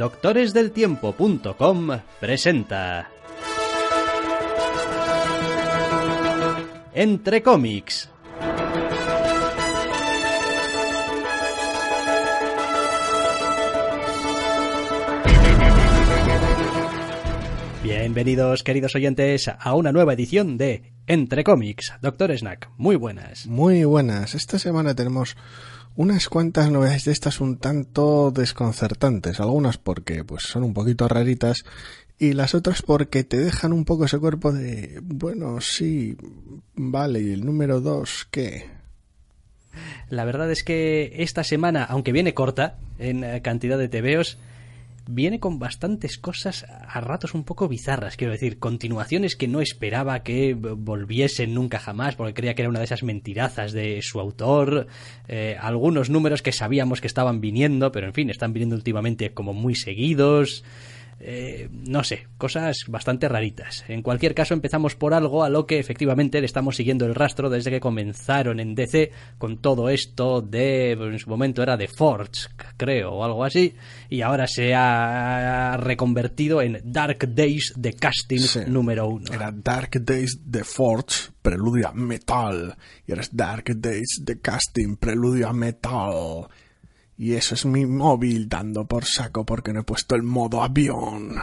doctoresdeltiempo.com presenta Entre cómics. Bienvenidos, queridos oyentes, a una nueva edición de Entre cómics. Doctor Snack, muy buenas. Muy buenas. Esta semana tenemos unas cuantas novedades de estas un tanto desconcertantes, algunas porque pues son un poquito raritas y las otras porque te dejan un poco ese cuerpo de bueno, sí, vale, y el número dos, ¿qué? La verdad es que esta semana, aunque viene corta en eh, cantidad de tebeos, viene con bastantes cosas a ratos un poco bizarras, quiero decir, continuaciones que no esperaba que volviesen nunca jamás, porque creía que era una de esas mentirazas de su autor, eh, algunos números que sabíamos que estaban viniendo, pero en fin, están viniendo últimamente como muy seguidos. Eh, no sé, cosas bastante raritas. En cualquier caso, empezamos por algo a lo que efectivamente le estamos siguiendo el rastro desde que comenzaron en DC con todo esto de, en su momento era de Forge, creo, o algo así, y ahora se ha reconvertido en Dark Days de Casting número uno. Era Dark Days de Forge, preludio a metal, y ahora es Dark Days de Casting, preludio a metal. Y eso es mi móvil dando por saco porque no he puesto el modo avión.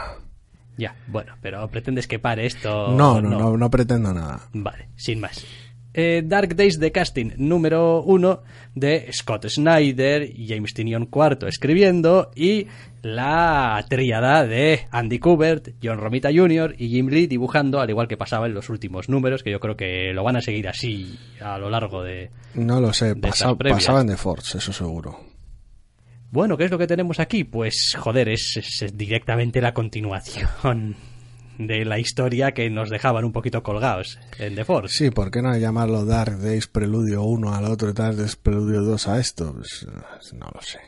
Ya, bueno, pero pretendes que pare esto. No, no, no, no, pretendo nada. Vale, sin más. Eh, Dark Days de Casting número uno de Scott Snyder James Tinion IV escribiendo y la tríada de Andy Kubert, John Romita Jr. y Jim Lee dibujando, al igual que pasaba en los últimos números, que yo creo que lo van a seguir así a lo largo de. No lo sé, pasaban de Force, eso seguro. Bueno, ¿qué es lo que tenemos aquí? Pues, joder, es, directamente la continuación de la historia que nos dejaban un poquito colgados en The Force. Sí, ¿por qué no llamarlo Dark Days Preludio 1 al otro y Dark Days Preludio 2 a esto? Pues, no lo sé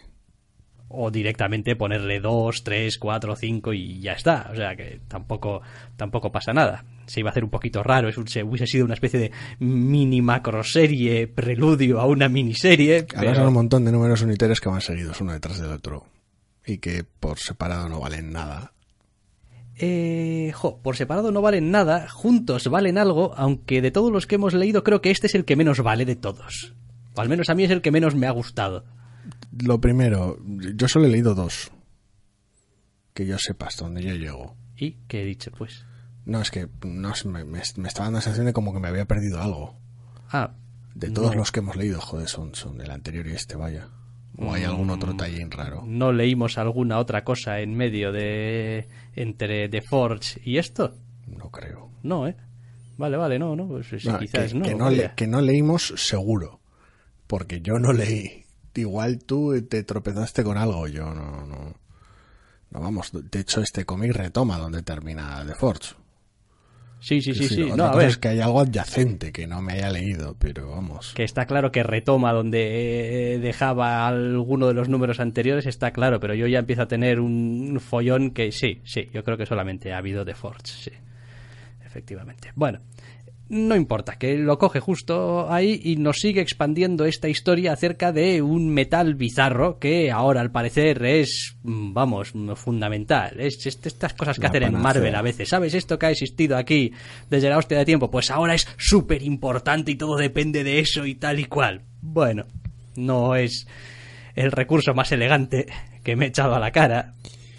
o directamente ponerle 2, 3, 4, 5 y ya está. O sea que tampoco, tampoco pasa nada. Se iba a hacer un poquito raro, es se hubiese sido una especie de mini macroserie, preludio a una miniserie. Ahora son un montón de números unitarios que van seguidos uno detrás del otro y que por separado no valen nada. Eh, jo, por separado no valen nada, juntos valen algo, aunque de todos los que hemos leído creo que este es el que menos vale de todos. O al menos a mí es el que menos me ha gustado lo primero, yo solo he leído dos. Que yo sepa hasta donde yo llego. ¿Y qué he dicho, pues? No, es que no, me, me, estaba dando la sensación de como que me había perdido algo. Ah. De todos los que hemos leído, joder, son, son el anterior y este, vaya. ¿O hay algún otro mm, tallín raro? ¿No leímos alguna otra cosa en medio de. entre The Forge y esto? No creo. No, ¿eh? Vale, vale, no, no. Pues, quizás que, no. Que no, que no leímos seguro. Porque yo no leí igual tú te tropezaste con algo, yo no, no, no vamos, de hecho este cómic retoma donde termina The Forge. Sí, sí, sí, sí. No, a ver. es que hay algo adyacente que no me haya leído, pero vamos. Que está claro que retoma donde eh, dejaba alguno de los números anteriores, está claro, pero yo ya empiezo a tener un follón que sí, sí, yo creo que solamente ha habido The Forge, sí. Efectivamente. Bueno, no importa, que lo coge justo ahí y nos sigue expandiendo esta historia acerca de un metal bizarro que ahora al parecer es, mm, vamos, fundamental. Es, estas cosas que hacen en Marvel a veces. ¿Sabes? Esto que ha existido aquí desde la hostia de tiempo, pues ahora es súper importante y todo depende de eso y tal y cual. Bueno, no es el recurso más elegante que me he echado a la cara,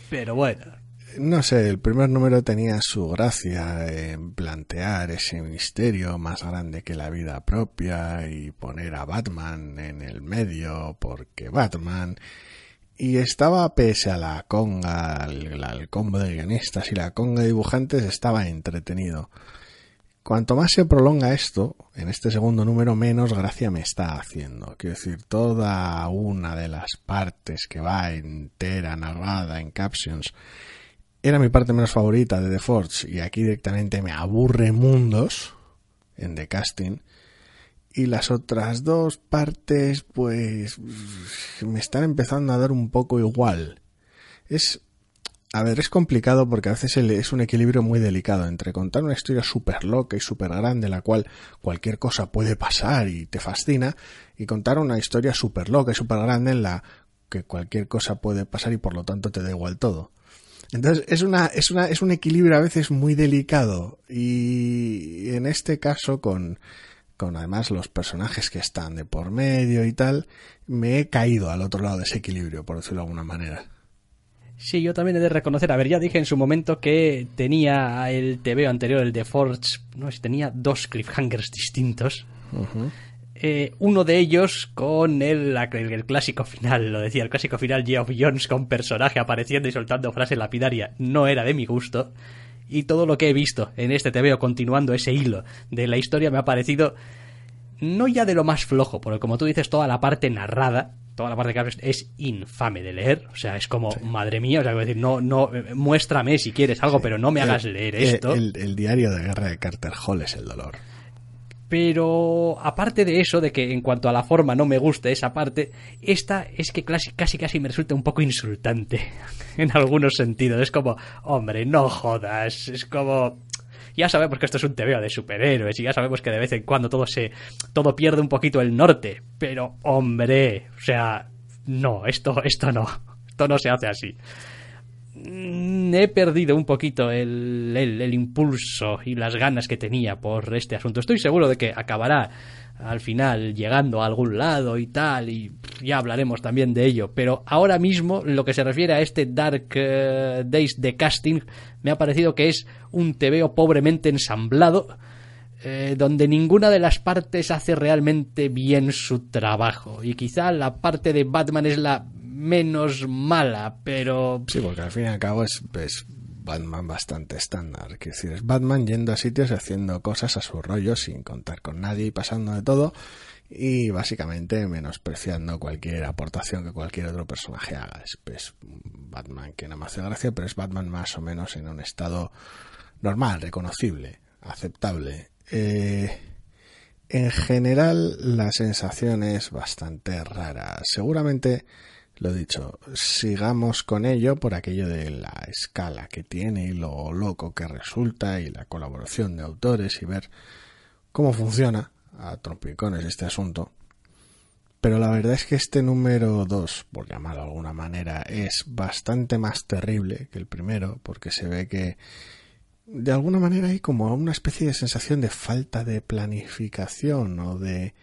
pero bueno no sé, el primer número tenía su gracia en plantear ese misterio más grande que la vida propia y poner a Batman en el medio porque Batman y estaba pese a la conga, al, combo de guionistas y la conga de dibujantes estaba entretenido. cuanto más se prolonga esto, en este segundo número, menos gracia me está haciendo. Quiero decir, toda una de las partes que va entera, narrada en captions, era mi parte menos favorita de The Forge y aquí directamente me aburre mundos en The Casting. Y las otras dos partes, pues, me están empezando a dar un poco igual. Es a ver, es complicado porque a veces es un equilibrio muy delicado entre contar una historia súper loca y súper grande, la cual cualquier cosa puede pasar y te fascina, y contar una historia súper loca y súper grande en la que cualquier cosa puede pasar y por lo tanto te da igual todo. Entonces es una, es una, es un equilibrio a veces muy delicado y en este caso con, con además los personajes que están de por medio y tal, me he caído al otro lado de ese equilibrio, por decirlo de alguna manera. Sí, yo también he de reconocer, a ver, ya dije en su momento que tenía el TV anterior, el de Forge, no tenía dos cliffhangers distintos. Eh, uno de ellos con el, el, clásico final, lo decía, el clásico final Geoff Jones con personaje apareciendo y soltando frase lapidaria, no era de mi gusto. Y todo lo que he visto en este TV continuando ese hilo de la historia me ha parecido no ya de lo más flojo, porque como tú dices, toda la parte narrada toda la parte que es infame de leer. O sea, es como, madre mía, o sea, decir, no, no, muéstrame si quieres algo, pero no me hagas leer esto. El, diario de guerra de Carter Hall es el dolor. Pero aparte de eso, de que en cuanto a la forma no me guste esa parte, esta es que casi casi, casi me resulta un poco insultante en algunos sentidos. Es como, hombre, no jodas. Es como, ya sabemos que esto es un TVO de superhéroes y ya sabemos que de vez en cuando todo se todo pierde un poquito el norte, pero hombre, o sea, no, esto esto no, esto no se hace así. Mm, he perdido un poquito el, el, impulso y las ganas que tenía por este asunto. Estoy seguro de que acabará al final llegando a algún lado y tal, y ya hablaremos también de ello. Pero ahora mismo, lo que se refiere a este Dark eh, Days de casting, me ha parecido que es un tebeo pobremente ensamblado, eh, donde ninguna de las partes hace realmente bien su trabajo. Y quizá la parte de Batman es la menos mala, pero... Sí, porque al fin y al cabo es, Batman bastante estándar. Que decir, es Batman yendo a sitios y haciendo cosas a su rollo sin contar con nadie y pasando de todo y básicamente menospreciando cualquier aportación que cualquier otro personaje haga. Es, Batman que no me hace gracia, pero es Batman más o menos en un estado normal, reconocible, aceptable. Eh, en general la sensación es bastante rara. Seguramente lo dicho, sigamos con ello por aquello de la escala que tiene y lo loco que resulta y la colaboración de autores y ver cómo funciona a trompicones este asunto. Pero la verdad es que este número 2, por llamarlo de alguna manera, es bastante más terrible que el primero, porque se ve que de alguna manera hay como una especie de sensación de falta de planificación o de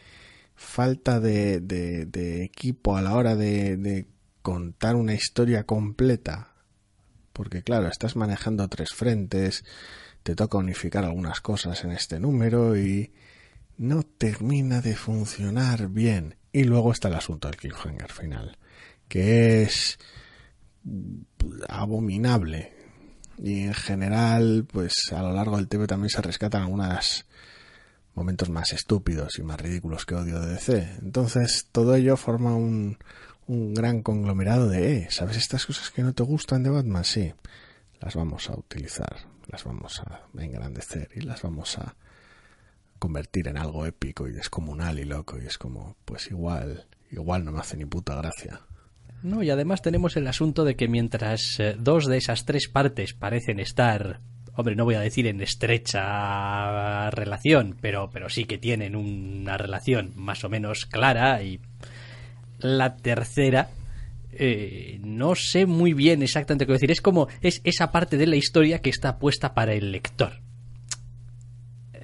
falta de, de, equipo a la hora de, contar una historia completa. Porque claro, estás manejando tres frentes, te toca unificar algunas cosas en este número y no termina de funcionar bien. Y luego está el asunto del cliffhanger final, que es abominable. Y en general, pues a lo largo del TV también se rescatan algunas momentos más estúpidos y más ridículos que odio de DC. Entonces, todo ello forma un, un gran conglomerado de, eh, ¿sabes estas cosas que no te gustan de Batman? Sí, las vamos a utilizar, las vamos a engrandecer y las vamos a convertir en algo épico y descomunal y loco y es como, pues igual, igual no me hace ni puta gracia. No, y además tenemos el asunto de que mientras eh, dos de esas tres partes parecen estar hombre, no voy a decir en estrecha relación, pero, pero sí que tienen una relación más o menos clara y la tercera eh, no sé muy bien exactamente qué decir. Es como es esa parte de la historia que está puesta para el lector.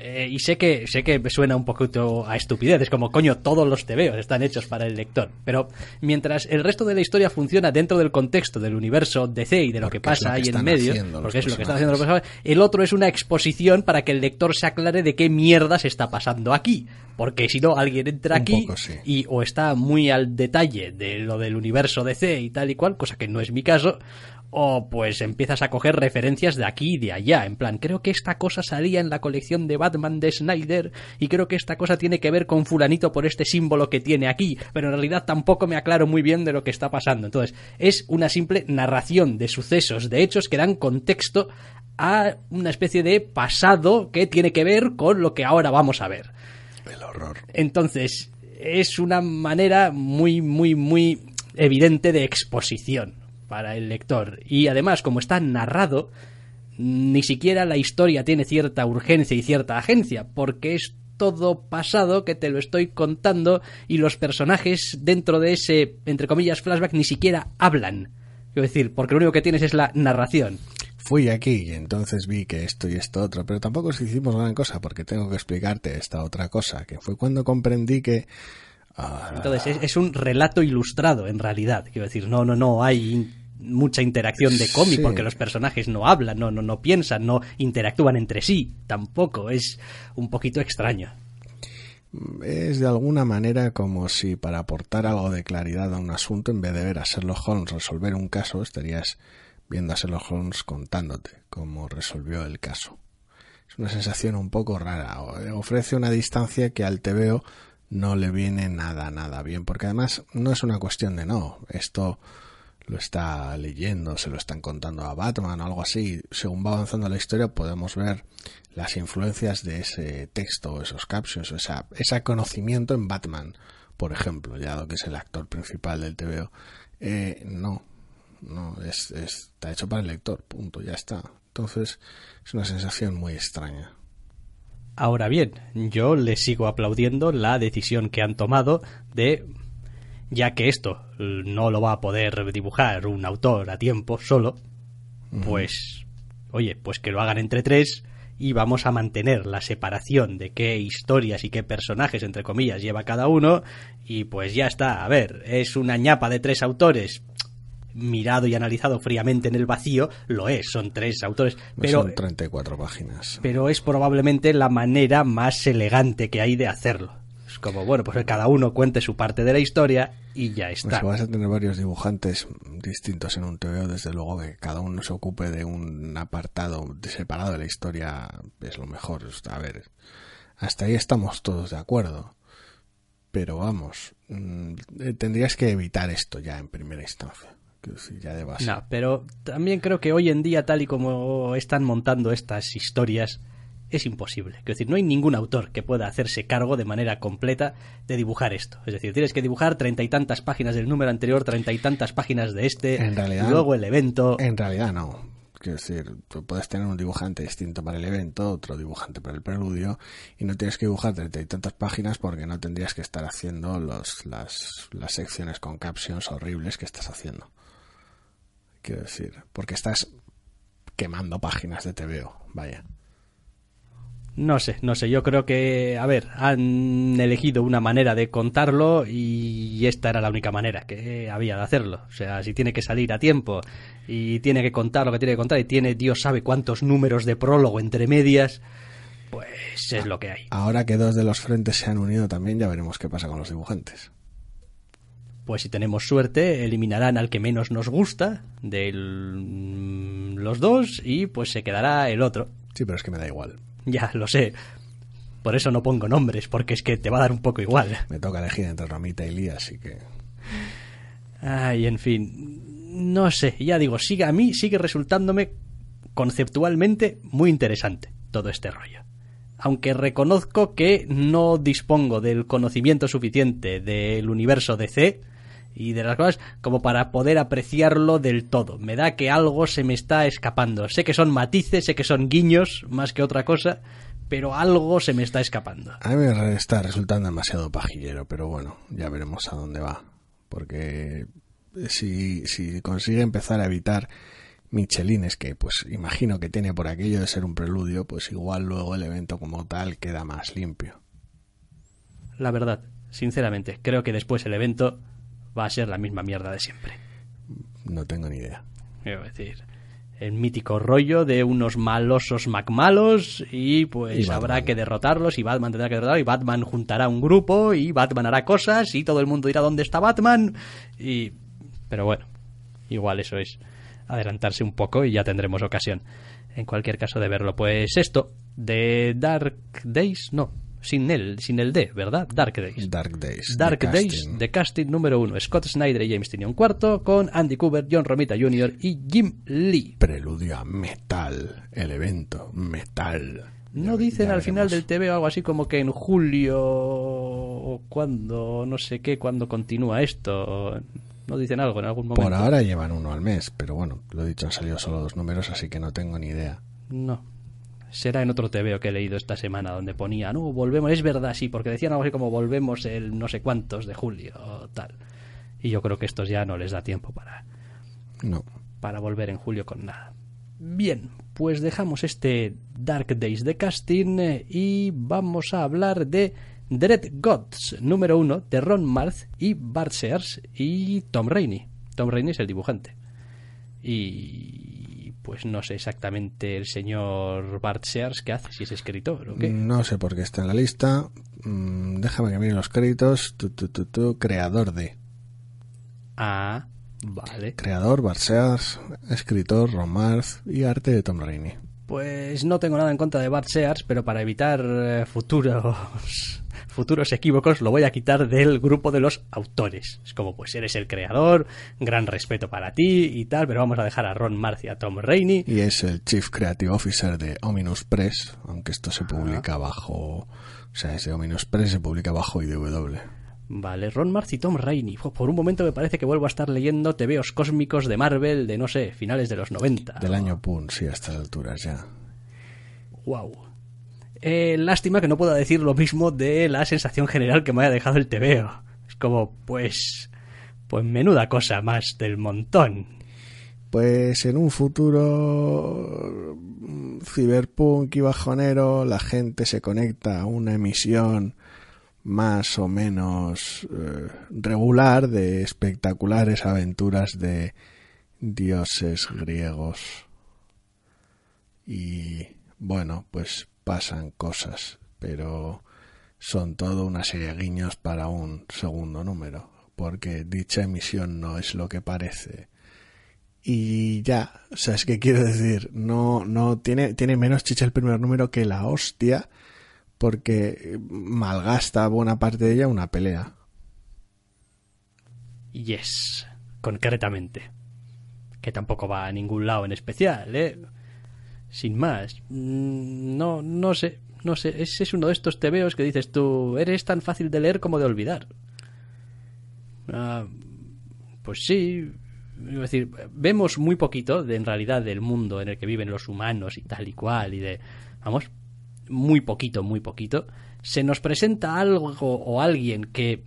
Eh, y sé que sé que me suena un poquito a estupidez, es como coño, todos los tebeos están hechos para el lector, pero mientras el resto de la historia funciona dentro del contexto del universo DC y de lo que pasa ahí en medio, porque es lo que están haciendo los personajes, el otro es una exposición para que el lector se aclare de qué mierda se está pasando aquí, porque si no alguien entra aquí y o está muy al detalle de lo del universo DC y tal y cual, cosa que no es mi caso, o pues empiezas a coger referencias de aquí y de allá, en plan, creo que esta cosa salía en la colección de Batman de Snyder y creo que esta cosa tiene que ver con fulanito por este símbolo que tiene aquí, pero en realidad tampoco me aclaro muy bien de lo que está pasando. Entonces, es una simple narración de sucesos, de hechos que dan contexto a una especie de pasado que tiene que ver con lo que ahora vamos a ver. El horror. Entonces, es una manera muy, muy, muy evidente de exposición para el lector. Y además, como está narrado, ni siquiera la historia tiene cierta urgencia y cierta agencia, porque es todo pasado que te lo estoy contando y los personajes dentro de ese, entre comillas, flashback ni siquiera hablan. Quiero decir, porque lo único que tienes es la narración. Fui aquí y entonces vi que esto y esto otro, pero tampoco que hicimos gran cosa porque tengo que explicarte esta otra cosa, que fue cuando comprendí que Ah. Entonces, es, un relato ilustrado, en realidad. Quiero decir, no, no, no hay mucha interacción de cómic porque los personajes no hablan, no, no, no piensan, no interactúan entre sí. Tampoco. Es un poquito extraño. Es de alguna manera como si para aportar algo de claridad a un asunto, en vez de ver a Sherlock Holmes resolver un caso, estarías viendo a Sherlock Holmes contándote cómo resolvió el caso. Es una sensación un poco rara. Ofrece una distancia que al veo no le viene nada, nada bien, porque además no es una cuestión de no, esto lo está leyendo, se lo están contando a Batman o algo así. Según va avanzando la historia podemos ver las influencias de ese texto, esos captions, esa, ese conocimiento en Batman, por ejemplo, ya que es el actor principal del TVO. Eh, no, no, es, está hecho para el lector, punto, ya está. Entonces es una sensación muy extraña. Ahora bien, yo le sigo aplaudiendo la decisión que han tomado de, ya que esto no lo va a poder dibujar un autor a tiempo solo, pues, oye, pues que lo hagan entre tres y vamos a mantener la separación de qué historias y qué personajes, entre comillas, lleva cada uno y pues ya está, a ver, es una ñapa de tres autores, mirado y analizado fríamente en el vacío, lo es, son tres autores. Pero, son 34 páginas. Pero es probablemente la manera más elegante que hay de hacerlo. Como, bueno, pues cada uno cuente su parte de la historia y ya pues está. Pues vas a tener varios dibujantes distintos en un TVO, desde luego que cada uno se ocupe de un apartado separado de la historia es lo mejor. A ver, hasta ahí estamos todos de acuerdo. Pero vamos, mm, tendrías que evitar esto ya en primera instancia. No, pero también creo que hoy en día, tal y como están montando estas historias, es imposible. Es decir, no hay ningún autor que pueda hacerse cargo de manera completa de dibujar esto. Es decir, tienes que dibujar treinta y tantas páginas del número anterior, treinta y tantas páginas de este, en realidad, luego el evento. En realidad no. Quiero decir, tú puedes tener un dibujante distinto para el evento, otro dibujante para el preludio, y no tienes que dibujar treinta y tantas páginas porque no tendrías que estar haciendo los, las, las secciones con captions horribles que estás haciendo quiero decir, porque estás quemando páginas de TVO, vaya. No sé, no sé, yo creo que, a ver, han elegido una manera de contarlo y esta era la única manera que había de hacerlo. O sea, si tiene que salir a tiempo y tiene que contar lo que tiene que contar y tiene Dios sabe cuántos números de prólogo entre medias, pues es lo que hay. Ahora que dos de los frentes se han unido también, ya veremos qué pasa con los dibujantes pues si tenemos suerte, eliminarán al que menos nos gusta de los dos y pues se quedará el otro. Sí, pero es que me da igual. Ya, lo sé. Por eso no pongo nombres, porque es que te va a dar un poco igual. Me toca elegir entre Ramita y Lía, así que... Ay, en fin. No sé, ya digo, sigue, a mí sigue resultándome conceptualmente muy interesante todo este rollo. Aunque reconozco que no dispongo del conocimiento suficiente del universo DC y de las cosas como para poder apreciarlo del todo. Me da que algo se me está escapando. Sé que son matices, sé que son guiños más que otra cosa, pero algo se me está escapando. A mí me está resultando demasiado pajillero, pero bueno, ya veremos a dónde va. Porque si, si consigue empezar a evitar Michelines, que pues imagino que tiene por aquello de ser un preludio, pues igual luego el evento como tal queda más limpio. La verdad, sinceramente, creo que después el evento va a ser la misma mierda de siempre. No tengo ni idea. Quiero decir, el mítico rollo de unos malosos macmalos y pues habrá que derrotarlos y Batman tendrá que derrotarlos y Batman juntará un grupo y Batman hará cosas y todo el mundo dirá dónde está Batman y... Pero bueno, igual eso es adelantarse un poco y ya tendremos ocasión, en cualquier caso, de verlo. Pues esto, de Dark Days, no, sin el, sin el D, ¿verdad? Dark Days. Dark Days. Dark de Days casting. de casting número uno. Scott Snyder y James Tinion cuarto, con Andy Cooper, John Romita Jr. y Jim Lee. Preludio a Metal. El evento. Metal. No dicen al final del TV algo así como que en julio o cuando, no sé qué, cuando continúa esto. No dicen algo en algún momento. Por ahora llevan uno al mes, pero bueno, lo he dicho, han salido solo dos números, así que no tengo ni idea. No. Será en otro TVO que he leído esta semana donde ponía, no, volvemos, es verdad, sí, porque decían algo así como volvemos el no sé cuántos de julio o tal. Y yo creo que estos ya no les da tiempo para, No. para volver en julio con nada. Bien, pues dejamos este Dark Days de casting eh, y vamos a hablar de Dread Gods número uno de Ron Marth y Bart Sears y Tom Rainey. Tom Rainey es el dibujante. Y pues no sé exactamente el señor Bart Sears qué hace, si es escritor o qué. No sé por qué está en la lista. Mm, déjame que mire los créditos. Tu, tu, tu, tu, creador de. Ah, vale. Creador, Barseas, escritor, Ron Marth y arte de Tom Rainey. Pues no tengo nada en contra de Bart Sears, pero para evitar eh, futuros futuros equívocos lo voy a quitar del grupo de los autores. Es como, pues eres el creador, gran respeto para ti y tal, pero vamos a dejar a Ron Marth y a Tom Rainey. Y es el Chief Creative Officer de Ominous Press, aunque esto se publica bajo... O sea, es de Ominous Press, se publica bajo IDW. Vale, Ron Marth y Tom Rainey. Por un momento me parece que vuelvo a estar leyendo tebeos cósmicos de Marvel de, no sé, finales de los 90. Del año Pun, sí, a estas alturas ya. Wow. Eh, lástima que no pueda decir lo mismo de la sensación general que me haya dejado el tebeo. Es como, pues... Pues menuda cosa más del montón. Pues en un futuro mm, ciberpunk y bajonero, la gente se conecta a una emisión más o menos eh, regular de espectaculares aventuras de dioses griegos. Y bueno, pues pasan cosas, pero son todo una serie de guiños para un segundo número, porque dicha emisión no es lo que parece y ya, ¿sabes qué quiero decir? No, no, tiene, tiene menos chicha el primer número que la hostia, porque malgasta buena parte de ella una pelea. Yes, concretamente. Que tampoco va a ningún lado en especial, ¿eh? Sin más. Mm, No, no sé, no sé. Ese es uno de estos tebeos que dices tú, eres tan fácil de leer como de olvidar. Ah, pues sí. Es decir, vemos muy poquito de en realidad del mundo en el que viven los humanos y tal y cual y de, vamos, muy poquito, muy poquito. Se nos presenta algo o alguien que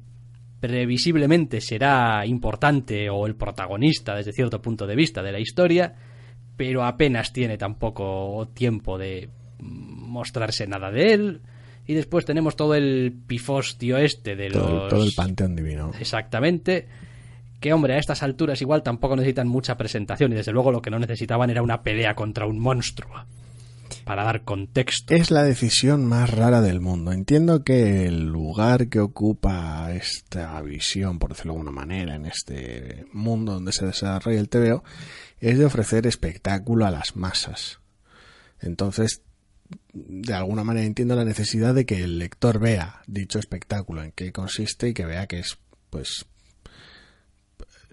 previsiblemente será importante o el protagonista desde cierto punto de vista de la historia, pero apenas tiene tampoco tiempo de mostrarse nada de él. Y después tenemos todo el pifostio este de Todo, los... todo el panteón divino. Exactamente. Que, hombre, a estas alturas igual tampoco necesitan mucha presentación y desde luego lo que no necesitaban era una pelea contra un monstruo. Para dar contexto. Es la decisión más rara del mundo. Entiendo que el lugar que ocupa esta visión, por decirlo de alguna manera, en este mundo donde se desarrolla el TVO, es de ofrecer espectáculo a las masas. Entonces, de alguna manera entiendo la necesidad de que el lector vea dicho espectáculo, en qué consiste y que vea que es, pues,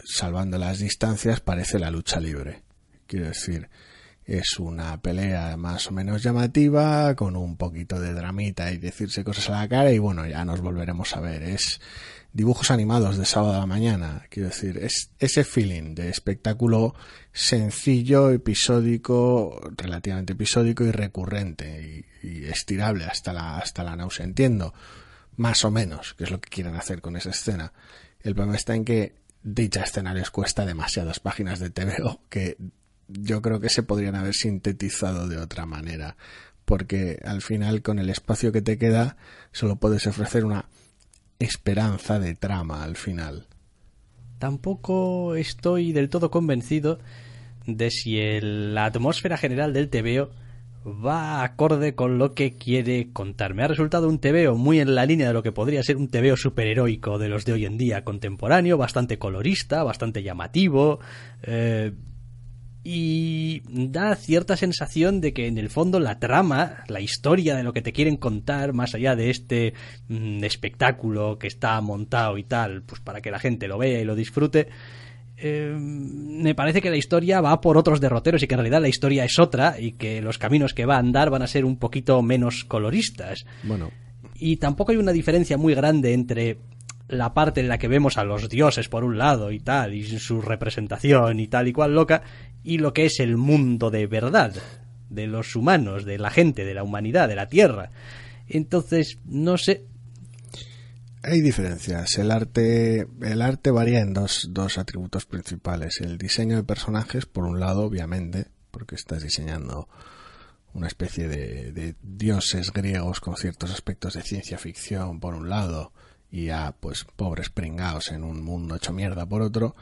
salvando las distancias, parece la lucha libre. Quiero decir, es una pelea más o menos llamativa, con un poquito de dramita y decirse cosas a la cara y bueno, ya nos volveremos a ver. Es dibujos animados de sábado a la mañana, quiero decir, es ese feeling de espectáculo sencillo, episódico, relativamente episódico y recurrente y, y estirable hasta la, hasta la náusea. Entiendo, más o menos, que es lo que quieren hacer con esa escena. El problema está en que dicha escena les cuesta demasiadas páginas de TVO que yo creo que se podrían haber sintetizado de otra manera porque al final con el espacio que te queda solo puedes ofrecer una esperanza de trama al final Tampoco estoy del todo convencido de si el- la atmósfera general del TVO va acorde con lo que quiere contar. Me ha resultado un TVO muy en la línea de lo que podría ser un TVO superheroico de los de hoy en día, contemporáneo, bastante colorista, bastante llamativo. eh, y da cierta sensación de que en el fondo la trama, la historia de lo que te quieren contar, más allá de este mm, espectáculo que está montado y tal, pues para que la gente lo vea y lo disfrute, eh, me parece que la historia va por otros derroteros y que en realidad la historia es otra y que los caminos que va a andar van a ser un poquito menos coloristas. Bueno. Y tampoco hay una diferencia muy grande entre la parte en la que vemos a los dioses por un lado y tal, y su representación y tal y cual loca, y lo que es el mundo de verdad, de los humanos, de la gente, de la humanidad, de la Tierra. Entonces, no sé. Hay diferencias. El arte, el arte varía en dos, dos atributos principales. El diseño de personajes, por un lado, obviamente, porque estás diseñando una especie de, de dioses griegos con ciertos aspectos de ciencia ficción, por un lado, y a pues pobres pringaos en un mundo hecho mierda por otro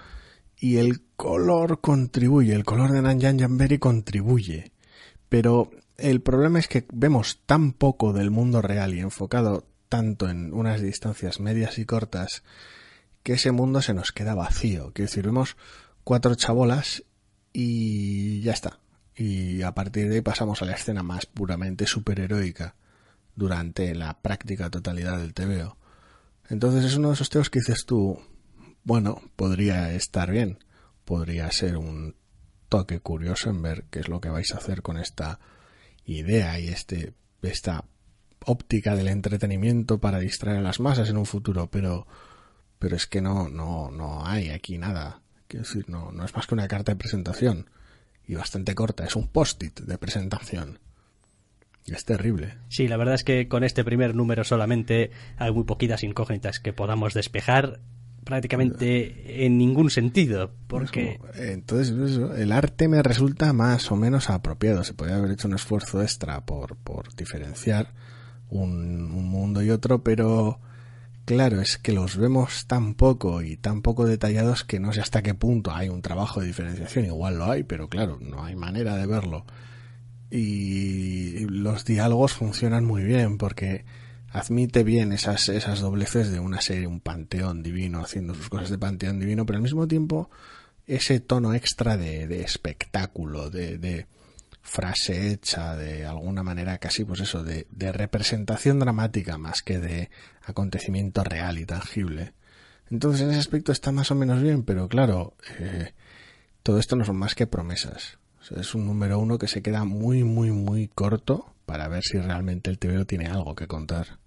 y el color contribuye, el color de Nanjan Jamberi contribuye. Pero el problema es que vemos tan poco del mundo real y enfocado tanto en unas distancias medias y cortas que ese mundo se nos queda vacío. Quiero decir, vemos cuatro chabolas y ya está. Y a partir de ahí pasamos a la escena más puramente superheroica durante la práctica totalidad del TVO. Entonces es uno de esos teos que dices tú, bueno, podría estar bien, podría ser un toque curioso en ver qué es lo que vais a hacer con esta idea y este esta óptica del entretenimiento para distraer a las masas en un futuro, pero pero es que no no no hay aquí nada. Quiero decir, no no es más que una carta de presentación y bastante corta, es un post-it de presentación. Es terrible. Sí, la verdad es que con este primer número solamente hay muy poquitas incógnitas que podamos despejar prácticamente en ningún sentido porque entonces el arte me resulta más o menos apropiado. Se podría haber hecho un esfuerzo extra por, por diferenciar un, un, mundo y otro pero claro es que los vemos tan poco y tan poco detallados que no sé hasta qué punto hay un trabajo de diferenciación. Igual lo hay pero claro no hay manera de verlo y los diálogos funcionan muy bien porque admite bien esas, esas dobleces de una serie, un panteón divino haciendo sus cosas de panteón divino, pero al mismo tiempo ese tono extra de, de espectáculo, de, de, frase hecha, de alguna manera casi pues eso, de, de, representación dramática más que de acontecimiento real y tangible. Entonces en ese aspecto está más o menos bien, pero claro, eh, todo esto no son más que promesas es un número uno que se queda muy, muy, muy corto para ver si realmente el TVO tiene algo que contar.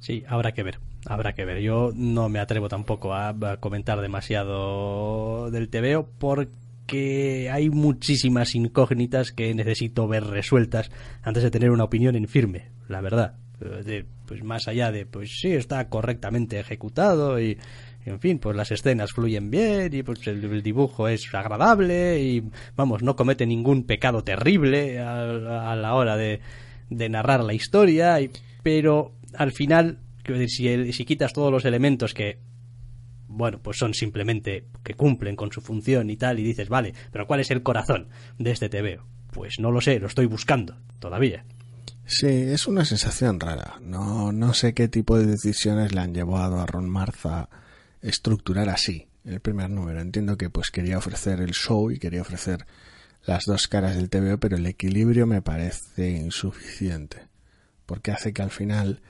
Sí, habrá que ver, habrá que ver. Yo no me atrevo tampoco a, comentar demasiado del TVO porque hay muchísimas incógnitas que necesito ver resueltas antes de tener una opinión en firme, la verdad. pues más allá de, pues sí, está correctamente ejecutado y en fin, pues las escenas fluyen bien y pues el, dibujo es agradable y vamos, no comete ningún pecado terrible a, la hora de, narrar la historia, y, pero al final, si quitas todos los elementos que bueno, pues son simplemente que cumplen con su función y tal, y dices, vale, pero ¿cuál es el corazón de este TVO? Pues no lo sé, lo estoy buscando todavía. Sí, es una sensación rara. No, no sé qué tipo de decisiones le han llevado a Ron Marza estructurar así el primer número. Entiendo que pues quería ofrecer el show y quería ofrecer las dos caras del TVO, pero el equilibrio me parece insuficiente, porque hace que al final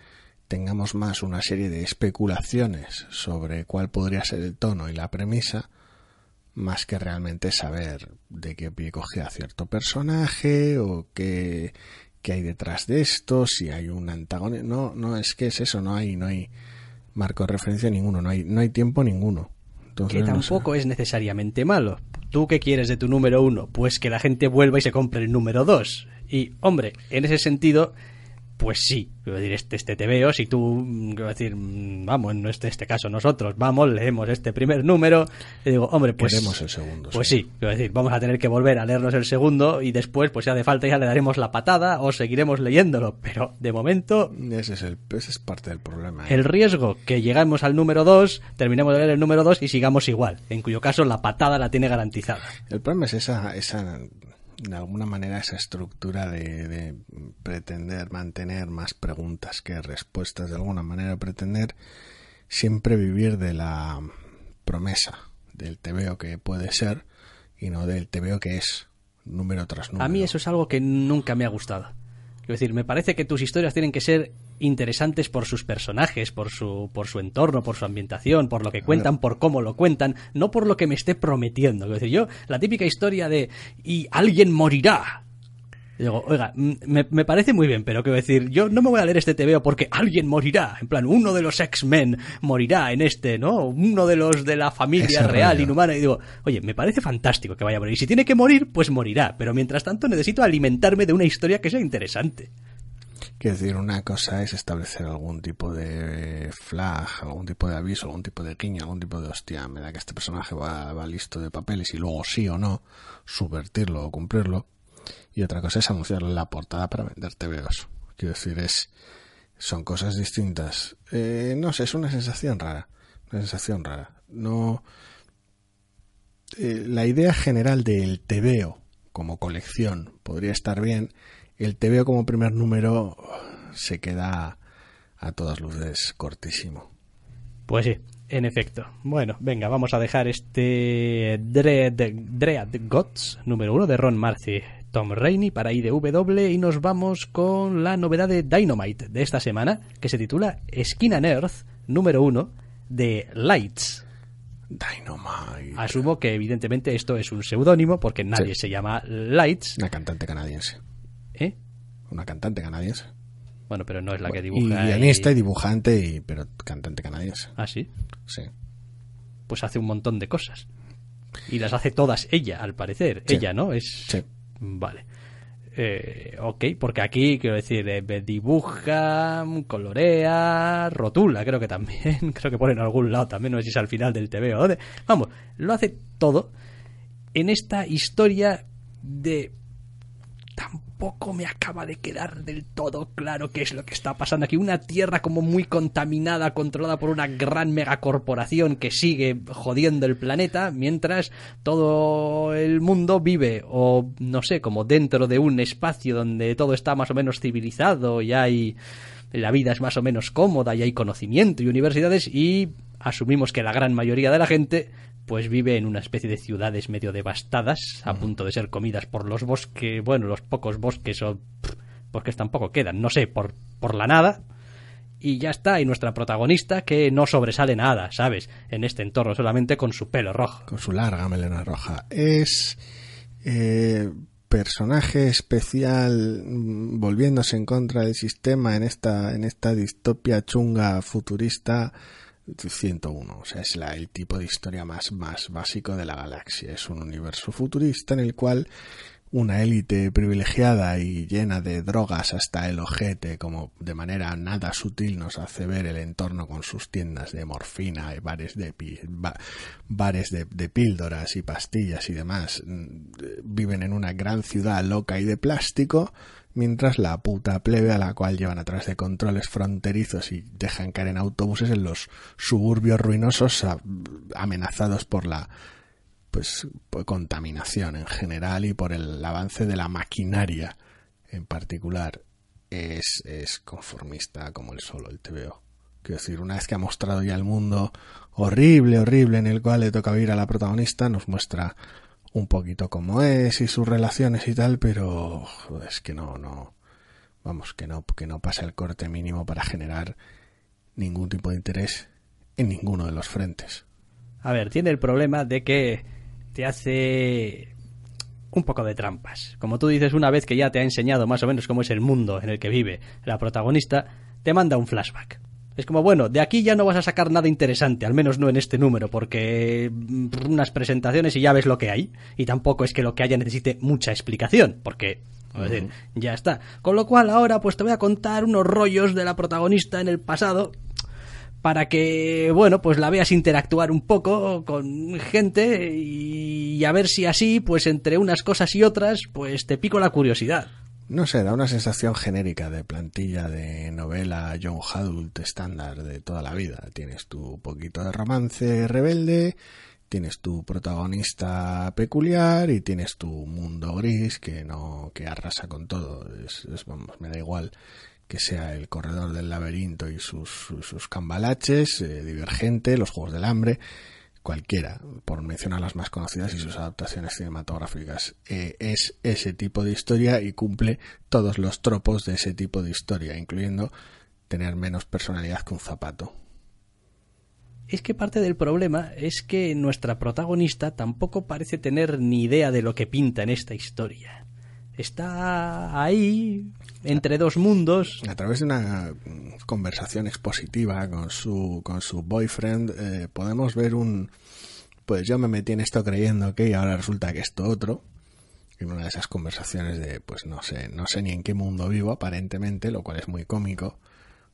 tengamos más una serie de especulaciones sobre cuál podría ser el tono y la premisa, más que realmente saber de qué pie cogía cierto personaje o qué, qué hay detrás de esto, si hay un antagonista. No, no, es que es eso, no hay, no hay marco de referencia ninguno, no hay, no hay tiempo ninguno. que tampoco es necesariamente malo. ¿Tú qué quieres de tu número uno? Pues que la gente vuelva y se compre el número dos. Y, hombre, en ese sentido, pues sí, quiero decir, este, este te veo, si tú, quiero decir, mm, vamos, en este, este caso nosotros, vamos, leemos este primer número, y digo, hombre, pues... Queremos el segundo. Pues sí. quiero decir, vamos a tener que volver a leernos el segundo y después, pues si hace falta ya le daremos la patada o seguiremos leyéndolo, pero de momento... Ese es, el, ese es parte del problema. ¿eh? El riesgo que llegamos al número dos, terminemos de leer el número dos y sigamos igual, en cuyo caso la patada la tiene garantizada. El problema es esa, esa de alguna manera esa estructura de, pretender mantener más preguntas que respuestas, de alguna manera pretender siempre vivir de la promesa del veo que puede ser y no del TVO que es número tras número. A mí eso es algo que nunca me ha gustado. Quiero decir, me parece que tus historias tienen que ser interesantes por sus personajes, por su, por su entorno, por su ambientación, por lo que cuentan, por cómo lo cuentan, no por lo que me esté prometiendo. Quiero decir, yo, la típica historia de y alguien morirá. Digo, oiga, me, me parece muy bien, pero quiero decir, yo no me voy a leer este TVO porque alguien morirá. En plan, uno de los X-Men morirá en este, ¿no? Uno de los de la familia Ese real rollo. inhumana. Y digo, oye, me parece fantástico que vaya a morir. Y si tiene que morir, pues morirá. Pero mientras tanto necesito alimentarme de una historia que sea interesante. Quiero decir, una cosa es establecer algún tipo de flag, algún tipo de aviso, algún tipo de guiño, algún tipo de hostia, me da que este personaje va, listo de papeles y luego sí o no subvertirlo o cumplirlo. Y otra cosa es anunciarlo en la portada para vender TVOs. Quiero decir, es, son cosas distintas. Eh, no sé, es una sensación rara. Una sensación rara. No. eh, la idea general del TVO como colección podría estar bien. El TVO como primer número se queda a todas luces cortísimo. Pues sí, en efecto. Bueno, venga, vamos a dejar este Dread, Dread Gods número uno de Ron Marcy, Tom Rainey para IDW y nos vamos con la novedad de Dynamite de esta semana que se titula Skin and Earth número uno de Lights. Dynamite. Asumo que evidentemente esto es un seudónimo porque nadie Sí. se llama Lights. Una cantante canadiense. ¿Eh? Una cantante canadiense. Bueno, pero no es la que y dibuja. guionista y dibujante, y, pero cantante canadiense. Ah, sí. Sí. Pues hace un montón de cosas. Y las hace todas ella, al parecer. Sí. Ella, ¿no? Es. Sí. Vale. Eh, ok, porque aquí, quiero decir, eh, dibuja, colorea, rotula, creo que también. creo que pone en algún lado también, no sé si es al final del TV o dónde. Vamos, lo hace todo en esta historia de tampoco me acaba de quedar del todo claro qué es lo que está pasando aquí. Una tierra como muy contaminada, controlada por una gran megacorporación que sigue jodiendo el planeta, mientras todo el mundo vive, o no sé, como dentro de un espacio donde todo está más o menos civilizado y hay. La vida es más o menos cómoda y hay conocimiento y universidades y asumimos que la gran mayoría de la gente pues vive en una especie de ciudades medio devastadas, a punto de ser comidas por los bosques, bueno, los pocos bosques o bosques tampoco quedan, no sé, por, por la nada. Y ya está, y nuestra protagonista que no sobresale nada, ¿sabes? En este entorno, solamente con su pelo rojo. Con su larga melena roja. Es eh, personaje especial mm, volviéndose en contra del sistema en esta, en esta distopia chunga futurista 101. O sea, es la, el tipo de historia más, más básico de la galaxia. Es un universo futurista en el cual una élite privilegiada y llena de drogas hasta el ojete, como de manera nada sutil nos hace ver el entorno con sus tiendas de morfina y bares de, bares de, de píldoras y pastillas y demás, mm, viven en una gran ciudad loca y de plástico, mientras la puta plebe a la cual llevan a través de controles fronterizos y dejan caer en autobuses en los suburbios ruinosos amenazados por la pues contaminación en general y por el avance de la maquinaria en particular es, es conformista como el solo el TVO. Quiero decir, una vez que ha mostrado ya el mundo horrible, horrible en el cual le toca vivir a la protagonista, nos muestra un poquito cómo es y sus relaciones y tal, pero es que no, no, vamos, que no, que no pasa el corte mínimo para generar ningún tipo de interés en ninguno de los frentes. A ver, tiene el problema de que te hace un poco de trampas. Como tú dices, una vez que ya te ha enseñado más o menos cómo es el mundo en el que vive la protagonista, te manda un flashback. Es como, bueno, de aquí ya no vas a sacar nada interesante, al menos no en este número, porque mm, unas presentaciones y ya ves lo que hay. Y tampoco es que lo que haya necesite mucha explicación, porque es decir, ya está. Con lo cual ahora pues te voy a contar unos rollos de la protagonista en el pasado para que, bueno, pues la veas interactuar un poco con gente y a ver si así, pues entre unas cosas y otras, pues te pico la curiosidad. No sé, da una sensación genérica de plantilla de novela Young Adult estándar de toda la vida. Tienes tu poquito de romance rebelde, tienes tu protagonista peculiar y tienes tu mundo gris que no que arrasa con todo. Es, es, vamos, me da igual que sea el corredor del laberinto y sus, sus, sus cambalaches, eh, divergente, los juegos del hambre, cualquiera, por mencionar las más conocidas y sus adaptaciones cinematográficas, eh, es ese tipo de historia y cumple todos los tropos de ese tipo de historia, incluyendo tener menos personalidad que un zapato. Es que parte del problema es que nuestra protagonista tampoco parece tener ni idea de lo que pinta en esta historia. Está ahí, entre dos mundos. A través de una conversación expositiva con su, con su boyfriend, eh, podemos ver un... Pues yo me metí en esto creyendo que y ahora resulta que esto otro. En una de esas conversaciones de, pues no sé, no sé ni en qué mundo vivo aparentemente, lo cual es muy cómico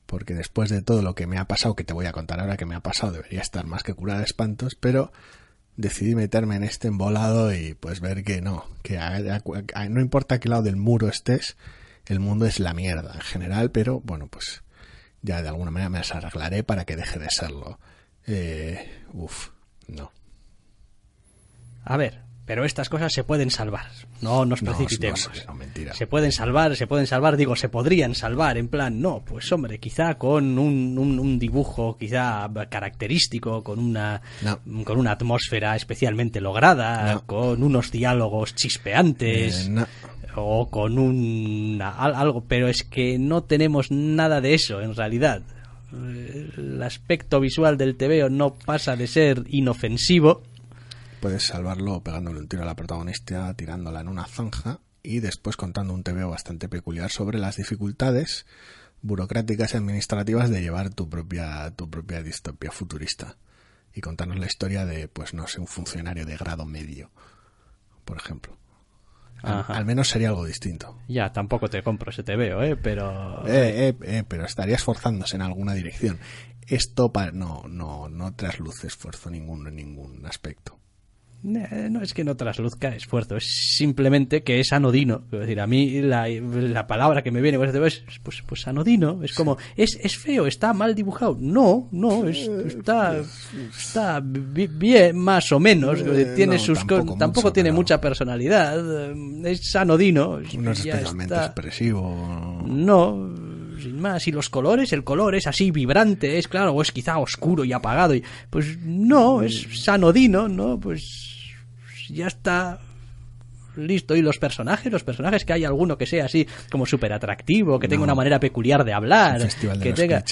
porque después de todo lo que me ha pasado, que te voy a contar ahora que me ha pasado, debería estar más que curada de espantos, pero decidí meterme en este embolado y pues ver que no, que no importa qué lado del muro estés, el mundo es la mierda en general, pero bueno, pues ya de alguna manera me las arreglaré para que deje de serlo. Eh, uf, no. A ver, pero estas cosas se pueden salvar. No nos precipitemos. No. Se pueden salvar, se pueden salvar, digo, se podrían salvar, en plan, no, pues hombre, quizá con un, un, dibujo quizá característico, con una, con una atmósfera especialmente lograda, con unos diálogos chispeantes. Eh, o con un algo, pero es que no tenemos nada de eso en realidad. El aspecto visual del TVO no pasa de ser inofensivo puedes salvarlo pegándole un tiro a la protagonista, tirándola en una zanja y después contando un TVO bastante peculiar sobre las dificultades burocráticas y administrativas de llevar tu propia, tu propia distopía futurista. Y contarnos la historia de, pues no sé, un funcionario de grado medio, por ejemplo. Al, menos sería algo distinto. Ya, tampoco te compro ese TVO, ¿eh? Pero... Eh, eh, eh, pero estaría esforzándose en alguna dirección. Esto no, no, no trasluce esfuerzo ningún, en ningún aspecto. Eh, no es que no trasluzca esfuerzo, es simplemente que es anodino. Es decir, a mí la, la palabra que me viene pues, es pues, pues anodino. Es como, ¿es, ¿es feo? ¿Está mal dibujado? No, no, está, está bien, más o menos. Eh, tiene sus tampoco, tiene mucha personalidad. Es anodino. No es especialmente expresivo. No sin más. Y los colores, el color es así vibrante, es claro, o es quizá oscuro y apagado. Y, pues no, es anodino, ¿no? Pues ya está listo. Y los personajes, los personajes que hay alguno que sea así como súper atractivo, que tenga una manera peculiar de hablar, que tenga...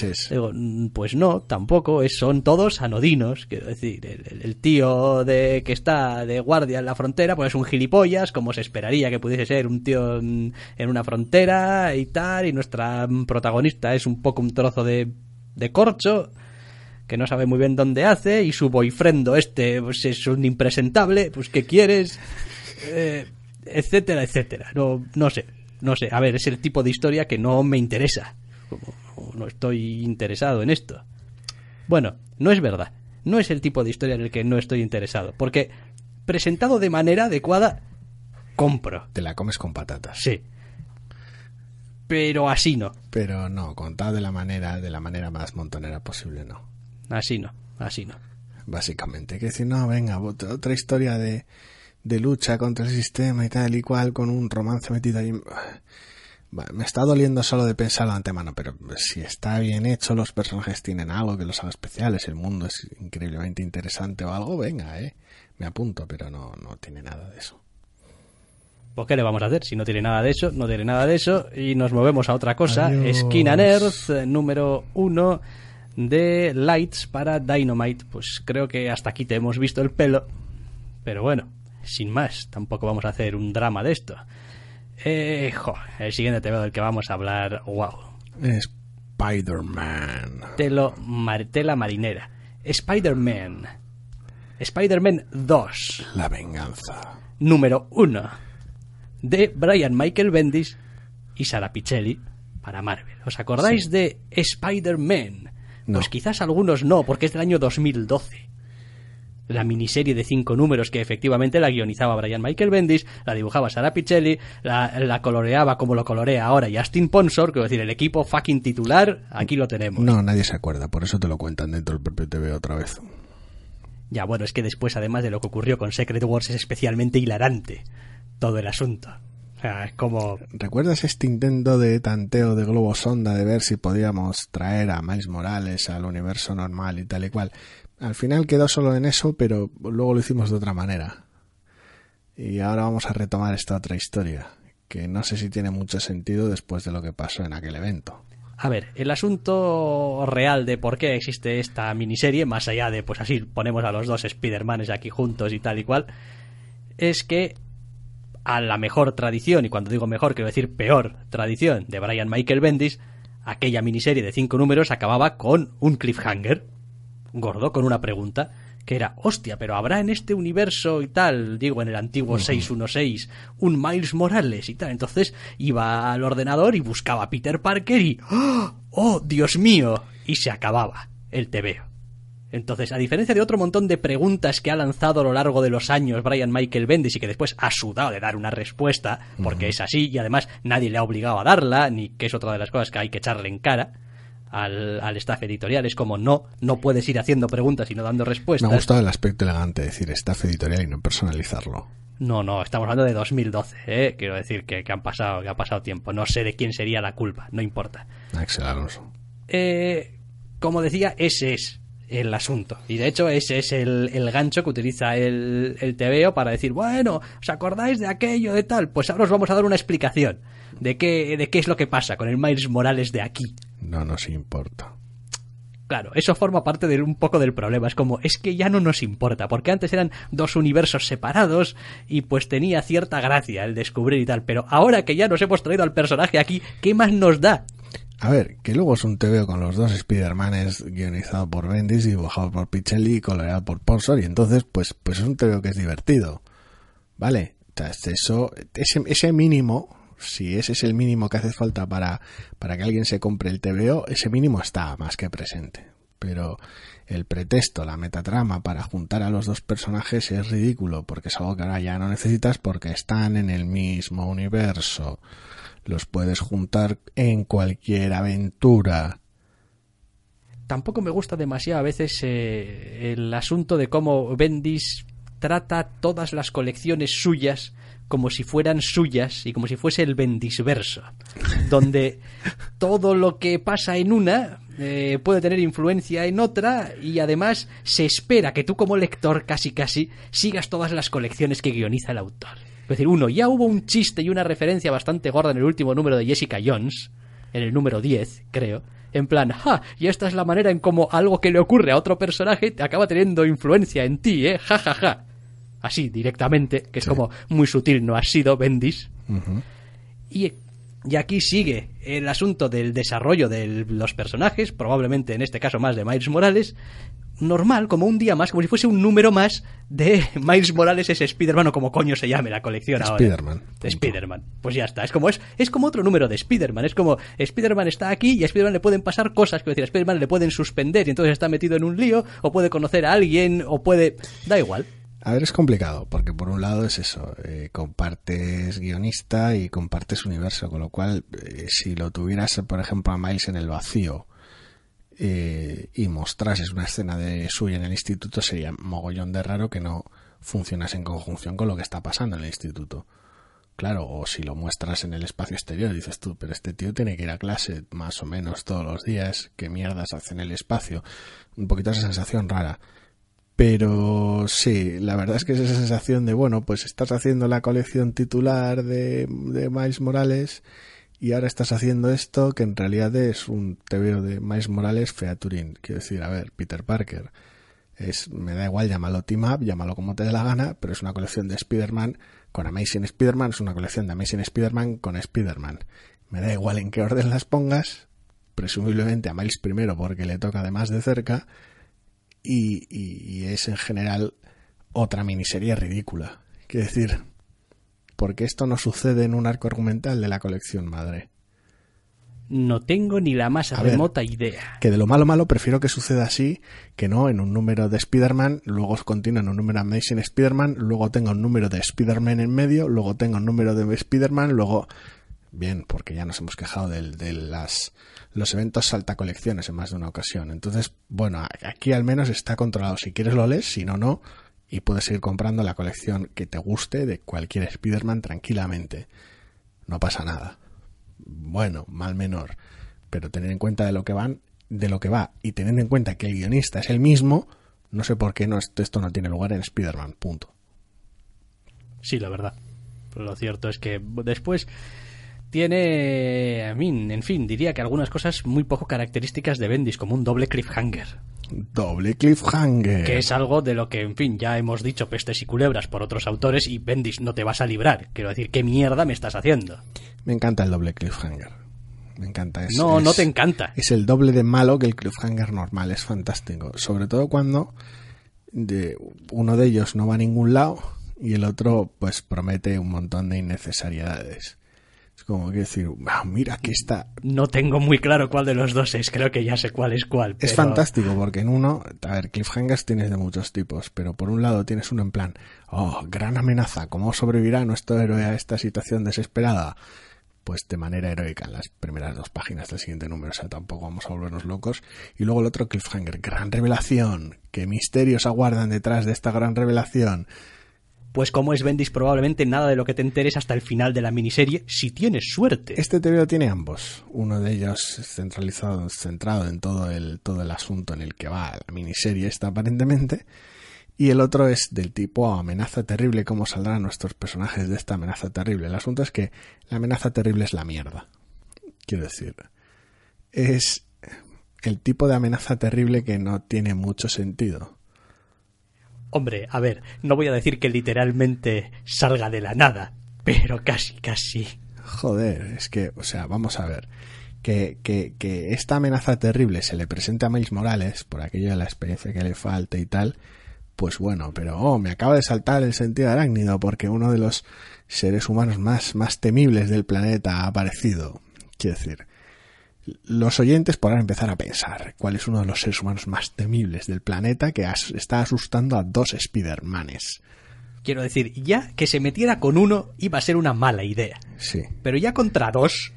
Mm, pues no, tampoco, es, son todos anodinos. Quiero decir, el, tío de que está de guardia en la frontera, pues es un gilipollas, como se esperaría que pudiese ser un tío en, una frontera y tal, y nuestra protagonista es un poco un trozo de, de corcho que no sabe muy bien dónde hace y su boyfriend este pues es un impresentable, pues ¿qué quieres? Eh, etcétera, etcétera. No, no sé, no sé. A ver, es el tipo de historia que no me interesa. no estoy interesado en esto. Bueno, no es verdad. No es el tipo de historia en el que no estoy interesado. Porque presentado de manera adecuada, compro. Te la comes con patatas. Sí. Pero así no. Pero no, contado de la manera, de la manera más montonera posible, no. Así no, así no. Básicamente, que decir, no, venga, otra historia de, de lucha contra el sistema y tal y cual, con un romance metido ahí. Me está doliendo solo de pensarlo de antemano, pero si está bien hecho, los personajes tienen algo que los haga especiales, el mundo es increíblemente interesante o algo, venga, eh. Me apunto, pero no, no tiene nada de eso. Pues ¿qué le vamos a hacer? Si no tiene nada de eso, no tiene nada de eso, y nos movemos a otra cosa. Skin and Earth, número uno de Lights para Dynamite. Pues creo que hasta aquí te hemos visto el pelo. Pero bueno, sin más, tampoco vamos a hacer un drama de esto. Eh, el siguiente tema del que vamos a hablar, wow. Spider-Man. tela marinera. Spider-Man. Spider-Man 2. La venganza. Número 1. De Brian Michael Bendis y Sara Pichelli para Marvel. ¿Os acordáis de Spider-Man? Pues quizás algunos no, porque es del año 2012. La miniserie de cinco números que efectivamente la guionizaba Brian Michael Bendis, la dibujaba Sara Pichelli, la, coloreaba como lo colorea ahora Justin Ponsor, que decir, el equipo fucking titular, aquí lo tenemos. No, nadie se acuerda, por eso te lo cuentan dentro del propio TV otra vez. Ya, bueno, es que después, además de lo que ocurrió con Secret Wars, es especialmente hilarante todo el asunto es como... ¿Recuerdas este intento de tanteo de globo sonda de ver si podíamos traer a Miles Morales al universo normal y tal y cual? Al final quedó solo en eso, pero luego lo hicimos de otra manera. Y ahora vamos a retomar esta otra historia, que no sé si tiene mucho sentido después de lo que pasó en aquel evento. A ver, el asunto real de por qué existe esta miniserie, más allá de, pues así, ponemos a los dos Spider-Manes aquí juntos y tal y cual, es que a la mejor tradición, y cuando digo mejor quiero decir peor tradición de Brian Michael Bendis, aquella miniserie de cinco números acababa con un cliffhanger gordo, con una pregunta que era, hostia, pero habrá en este universo y tal, digo, en el antiguo 616, un Miles Morales y tal. Entonces iba al ordenador y buscaba a Peter Parker y, ¡oh, oh Dios mío! Y se acababa el tebeo. Entonces, a diferencia de otro montón de preguntas que ha lanzado a lo largo de los años Brian Michael Bendis y que después ha sudado de dar una respuesta, porque es así y además nadie le ha obligado a darla, ni que es otra de las cosas que hay que echarle en cara, al, al, staff editorial. Es como, no, no puedes ir haciendo preguntas y no dando respuestas. Me ha gustado el aspecto elegante de decir staff editorial y no personalizarlo. No, no, estamos hablando de 2012, ¿eh? quiero decir que, que, han pasado, que ha pasado tiempo. No sé de quién sería la culpa, no importa. Axel Alonso. Eh, como decía, ese es el asunto. Y de hecho ese es el, el gancho que utiliza el, el TVO para decir, bueno, ¿os acordáis de aquello, de tal? Pues ahora os vamos a dar una explicación de qué, de qué es lo que pasa con el Miles Morales de aquí. No nos importa. Claro, eso forma parte de un poco del problema. Es como, es que ya no nos importa, porque antes eran dos universos separados y pues tenía cierta gracia el descubrir y tal. Pero ahora que ya nos hemos traído al personaje aquí, ¿qué más nos da? A ver, que luego es un TVO con los dos Spider-Manes guionizado por Bendis, dibujado por Pichelli y coloreado por Ponsor, y entonces, pues, pues es un TVO que es divertido. ¿Vale? Eso, ese, ese mínimo, si ese es el mínimo que hace falta para, para que alguien se compre el TVO, ese mínimo está más que presente. Pero el pretexto, la metatrama para juntar a los dos personajes es ridículo, porque es algo que ahora ya no necesitas porque están en el mismo universo los puedes juntar en cualquier aventura. Tampoco me gusta demasiado a veces eh, el asunto de cómo Bendis trata todas las colecciones suyas como si fueran suyas y como si fuese el Bendisverso, donde todo lo que pasa en una eh, puede tener influencia en otra y además se espera que tú como lector casi casi sigas todas las colecciones que guioniza el autor. Es decir, uno, ya hubo un chiste y una referencia bastante gorda en el último número de Jessica Jones, en el número 10, creo, en plan, ja, y esta es la manera en cómo algo que le ocurre a otro personaje acaba teniendo influencia en ti, eh, ja, ja, ja. Así, directamente, que es Sí. como muy sutil, no ha sido Bendis. Y, y aquí sigue el asunto del desarrollo de los personajes, probablemente en este caso más de Miles Morales, normal, como un día más, como si fuese un número más de Miles Morales es Spider-Man o como coño se llame la colección ahora. Spider-Man. Spider-Man. Pues ya está. Es como, es, es como otro número de Spider-Man. Es como Spider-Man está aquí y a Spider-Man le pueden pasar cosas. Quiero decir, a Spider-Man le pueden suspender y entonces está metido en un lío o puede conocer a alguien o puede... Da igual. A ver, es complicado, porque por un lado es eso, eh, compartes guionista y compartes universo, con lo cual, eh, si lo tuvieras, por ejemplo, a Miles en el vacío eh, y mostrases una escena de suya en el instituto, sería mogollón de raro que no funcionase en conjunción con lo que está pasando en el instituto. Claro, o si lo muestras en el espacio exterior, dices tú, pero este tío tiene que ir a clase más o menos todos los días, ¿qué mierdas hace en el espacio? Un poquito esa sensación rara. Pero sí, la verdad es que es esa sensación de, bueno, pues estás haciendo la colección titular de, de Miles Morales y ahora estás haciendo esto que en realidad es un TVO de Miles Morales featuring. Quiero decir, a ver, Peter Parker. Es, me da igual, llámalo Team Up, llámalo como te dé la gana, pero es una colección de Spider-Man con Amazing Spider-Man, es una colección de Amazing Spider-Man con Spider-Man. Me da igual en qué orden las pongas, presumiblemente a Miles primero porque le toca además de cerca, y, y- y es en general otra miniserie ridícula. Quiero decir, porque esto no sucede en un arco argumental de la colección madre. No tengo ni la más A ver. remota idea. Que de lo malo malo prefiero que suceda así, que no en un número de Spider-Man, luego continúe en un número de Amazing Spider-Man, luego tenga un número de Spider-Man en medio, luego tenga un número de Spider-Man, luego... Bien, porque ya nos hemos quejado de, las, los eventos salta colecciones en más de una ocasión. Entonces, bueno, aquí al menos está controlado. Si quieres lo lees, si no, no. Y puedes ir comprando la colección que te guste de cualquier Spider-Man tranquilamente. No pasa nada bueno, mal menor, pero tener en cuenta de lo que van, de lo que va y teniendo en cuenta que el guionista es el mismo, No sé por qué no, esto no tiene lugar en Spider-Man, punto. Sí, la verdad. Lo cierto es que después tiene, a mí, en fin, diría que algunas cosas muy poco características de Bendis, como un doble cliffhanger. Doble cliffhanger. Que es algo de lo que, en fin, ya hemos dicho pestes y culebras por otros autores y Bendis no te vas a librar. Quiero decir, ¿qué mierda me estás haciendo? Me encanta el doble cliffhanger. Me encanta. Es, no, no te encanta. Es el doble de malo que el cliffhanger normal. Es fantástico. Sobre todo cuando de, uno de ellos no va a ningún lado y el otro pues promete un montón de innecesariedades. Como que decir, ah, mira que está... No tengo muy claro cuál de los dos es, creo que ya sé cuál es cuál. Es fantástico porque en uno, a ver, cliffhangers tienes de muchos tipos, pero por un lado tienes uno en plan, oh, gran amenaza, ¿cómo sobrevivirá nuestro héroe a esta situación desesperada? Pues de manera heroica en las primeras dos páginas del siguiente número, o sea, tampoco vamos a volvernos locos. Y luego el otro cliffhanger, gran revelación, qué misterios aguardan detrás de esta gran revelación pues como es Bendis probablemente nada de lo que te enteres hasta el final de la miniserie, si tienes suerte. Este TVO tiene ambos. Uno de ellos centralizado, centrado en todo el, todo el asunto en el que va la miniserie esta aparentemente. Y el otro es del tipo amenaza terrible, cómo saldrán nuestros personajes de esta amenaza terrible. El asunto es que la amenaza terrible es la mierda. Quiero decir, es el tipo de amenaza terrible que no tiene mucho sentido. Hombre, a ver, no voy a decir que literalmente salga de la nada, pero casi, casi. Joder, es que, o sea, vamos a ver. Que, que, que esta amenaza terrible se le presente a Miles Morales, por aquello de la experiencia que le falta y tal, pues bueno, pero oh, me acaba de saltar el sentido arácnido porque uno de los seres humanos más, más temibles del planeta ha aparecido. Quiero decir, los oyentes podrán empezar a pensar cuál es uno de los seres humanos más temibles del planeta que está asustando a dos Spider-Manes. Quiero decir, ya que se metiera con uno iba a ser una mala idea. Sí. Pero ya contra dos.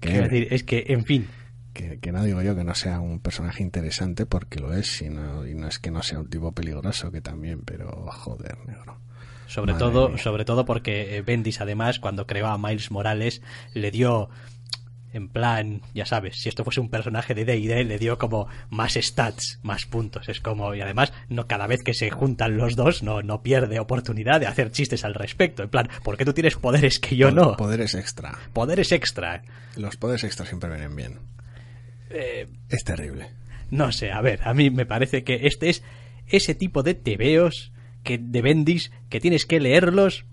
quiero decir, es que, en fin. Que, no digo yo que no sea un personaje interesante porque lo es, sino, y no es que no sea un tipo peligroso que también, pero joder, negro. Sobre todo, sobre todo porque eh, Bendis además cuando creó a Miles Morales le dio en plan, ya sabes, si esto fuese un personaje de D&D le dio como más stats, más puntos, es como y además no cada vez que se juntan los dos no no pierde oportunidad de hacer chistes al respecto, en plan, ¿por qué tú tienes poderes que yo no? Poderes extra. Poderes extra. Los poderes extra siempre vienen bien. Eh, es terrible. No sé, a ver, a mí me parece que este es ese tipo de tebeos que de Bendis que tienes que leerlos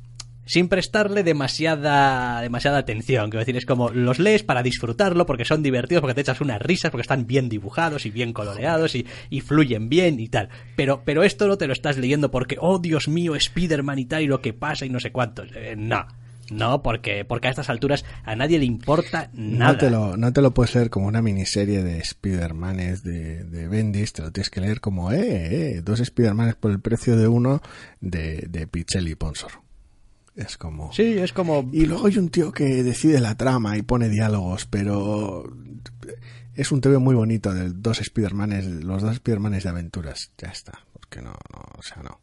sin prestarle demasiada demasiada atención. Quiero decir, es como los lees para disfrutarlo, porque son divertidos, porque te echas unas risas, porque están bien dibujados y bien coloreados y, y fluyen bien y tal. Pero, pero esto no te lo estás leyendo porque, oh Dios mío, Spider-Man y tal y lo que pasa y no sé cuántos. Eh, no. No, porque, porque a estas alturas a nadie le importa nada. No te lo, no te lo puedes leer como una miniserie de Spider-Manes de, de Bendis, te lo tienes que leer como, eh, eh dos Spider-Manes por el precio de uno de, de Pichelli Ponsor. Es como... Sí, es como... Y luego hay un tío que decide la trama y pone diálogos, pero es un TV muy bonito de dos Spidermanes, los dos Spidermanes de aventuras. Ya está, porque no, no, o sea, no.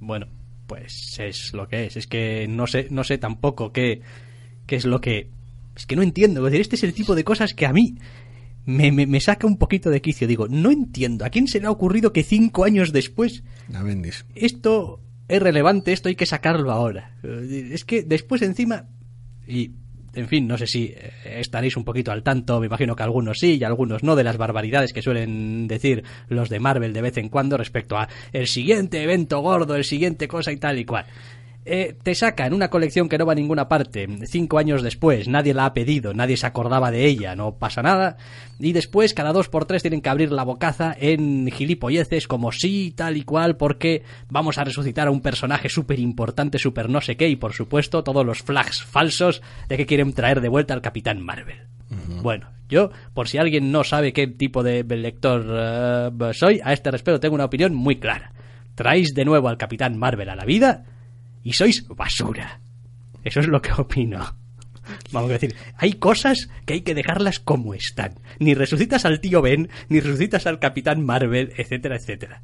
Bueno, pues es lo que es. Es que no sé, no sé tampoco qué, qué es lo que... Es que no entiendo. Es decir, este es el tipo de cosas que a mí me, me, me, saca un poquito de quicio. Digo, no entiendo. ¿A quién se le ha ocurrido que cinco años después... Bendis. Esto es relevante, esto hay que sacarlo ahora. Es que después encima, y en fin, no sé si eh, estaréis un poquito al tanto, me imagino que algunos sí y algunos no, de las barbaridades que suelen decir los de Marvel de vez en cuando respecto a el siguiente evento gordo, el siguiente cosa y tal y cual. Eh, te sacan una colección que no va a ninguna parte, cinco años después, nadie la ha pedido, nadie se acordaba de ella, no pasa nada, y después cada dos por tres tienen que abrir la bocaza en gilipolleces como sí, tal y cual, porque vamos a resucitar a un personaje súper importante, súper no sé qué, y por supuesto todos los flags falsos de que quieren traer de vuelta al Capitán Marvel. Bueno, yo, por si alguien no sabe qué tipo de lector eh, soy, a este respecto tengo una opinión muy clara. ¿Traéis de nuevo al Capitán Marvel a la vida? Y sois basura. Eso es lo que opino. Vamos a decir, hay cosas que hay que dejarlas como están. Ni resucitas al tío Ben, ni resucitas al Capitán Marvel, etcétera, etcétera.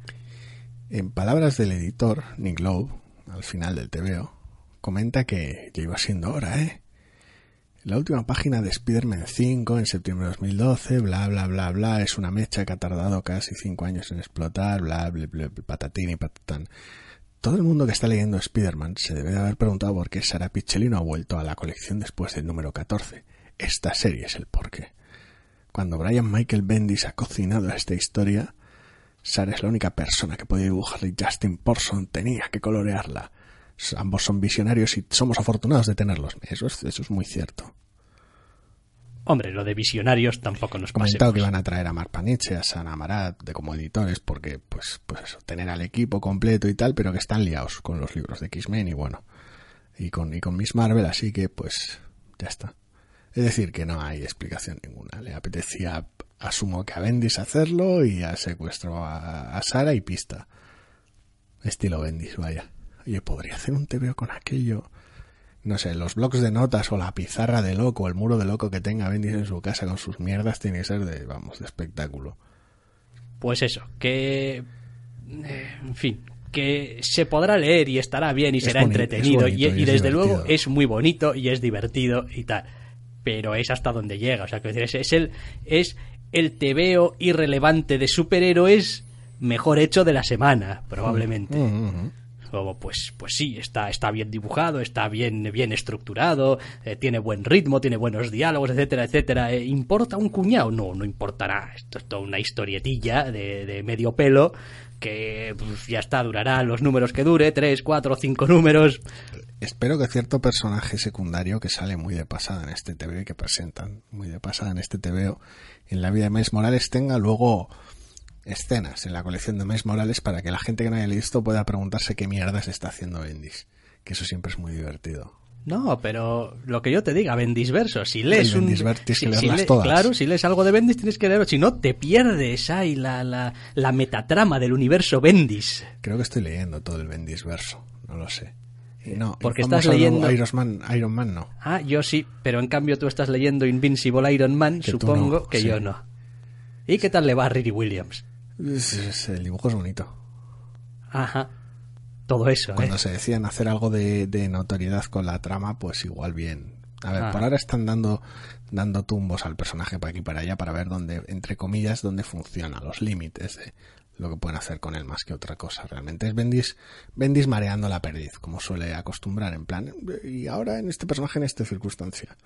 En palabras del editor, Nick Lowe, al final del TVO, comenta que ya iba siendo hora, ¿eh? La última página de Spider-Man 5 en septiembre de 2012, bla, bla, bla, bla, es una mecha que ha tardado casi 5 años en explotar, bla, bla, bla, patatín y patatán. Todo el mundo que está leyendo Spider-Man se debe de haber preguntado por qué Sara Pichelli no ha vuelto a la colección después del número 14. Esta serie es el porqué. Cuando Brian Michael Bendis ha cocinado esta historia, Sara es la única persona que podía dibujarla y Justin Porson tenía que colorearla. Ambos son visionarios y somos afortunados de tenerlos. Eso es, eso es muy cierto. Hombre, lo de visionarios tampoco nos comentado que iban a traer a Mark Paniche, a Sana Marat de como editores, porque, pues, pues eso, tener al equipo completo y tal, pero que están liados con los libros de X-Men y bueno, y con, y con Miss Marvel, así que, pues, ya está. Es decir, que no hay explicación ninguna. Le apetecía, asumo que a Bendis hacerlo y a, a Sara y pista. Estilo Bendis, vaya. Oye, podría hacer un TVO con aquello. No sé, los blocs de notas o la pizarra de loco, el muro de loco que tenga Bendis en su casa con sus mierdas tiene que ser de, vamos, de espectáculo. Pues eso, que... Eh, en fin, que se podrá leer y estará bien y será entretenido y, desde luego es muy bonito y es divertido y tal pero es hasta donde llega. O sea, que es, es el, es el tebeo irrelevante de superhéroes mejor hecho de la semana, probablemente. Mm, mm, mm, Pues, pues sí, está, está bien dibujado, está bien, bien estructurado, eh, tiene buen ritmo, tiene buenos diálogos, etcétera, etcétera. Eh, ¿Importa un cuñado? No, no importará. Esto es toda una historietilla de, de medio pelo que pues, ya está, durará los números que dure, tres, cuatro, cinco números. Espero que cierto personaje secundario que sale muy de pasada en este TV, que presentan muy de pasada en este TV, en la vida de Miles Morales tenga luego escenas en la colección de Miles Morales para que la gente que no haya listo pueda preguntarse qué mierda se está haciendo Bendis. Que eso siempre es muy divertido. No, pero lo que yo te diga, Bendisverso, si lees un... Claro, si lees algo de Bendis tienes que leerlo, si no te pierdes ahí la, la, la metatrama del universo Bendis. Creo que estoy leyendo todo el Bendisverso, no lo sé. no, porque estás leyendo Iron Man, Iron Man no. Ah, yo sí, pero en cambio tú estás leyendo Invincible Iron Man, supongo que yo no. ¿Y qué tal le va a Riri Williams? El dibujo es bonito. Ajá todo eso. Cuando ¿eh? se decían hacer algo de, notoriedad con la trama, pues igual bien. A ver, por ahora están dando, dando tumbos al personaje para aquí y para allá para ver dónde, entre comillas, dónde funciona, los límites de lo que pueden hacer con él más que otra cosa. Realmente es Bendis, Bendis mareando la perdiz, como suele acostumbrar en plan. Y ahora en este personaje, en esta circunstancia.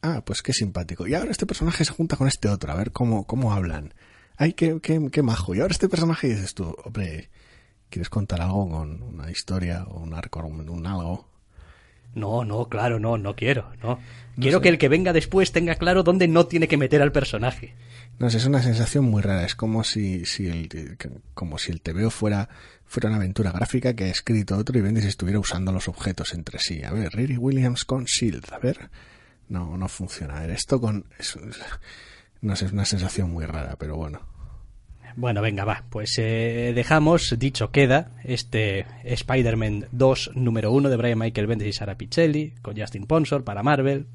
Ah, pues qué simpático. Y ahora este personaje se junta con este otro, a ver cómo, cómo hablan. Ay, qué, qué, qué majo. Y ahora este personaje dices tú, hombre, ¿Quieres contar algo con una historia o un arco, un, algo? No, no, claro, no, no quiero, no. quiero que el que venga después tenga claro dónde no tiene que meter al personaje. No sé, es una sensación muy rara. Es como si, si el, como si el TVO fuera, fuera una aventura gráfica que ha escrito otro y Bendis estuviera usando los objetos entre sí. A ver, Riri Williams con Shield, a ver. No, no funciona. A ver, esto con, no sé, es una sensación muy rara, pero bueno. Bueno, venga, va. Pues eh, dejamos, dicho queda, este Spider-Man 2 número 1 de Brian Michael Bendis y Sara Pichelli, con Justin Ponsor para Marvel.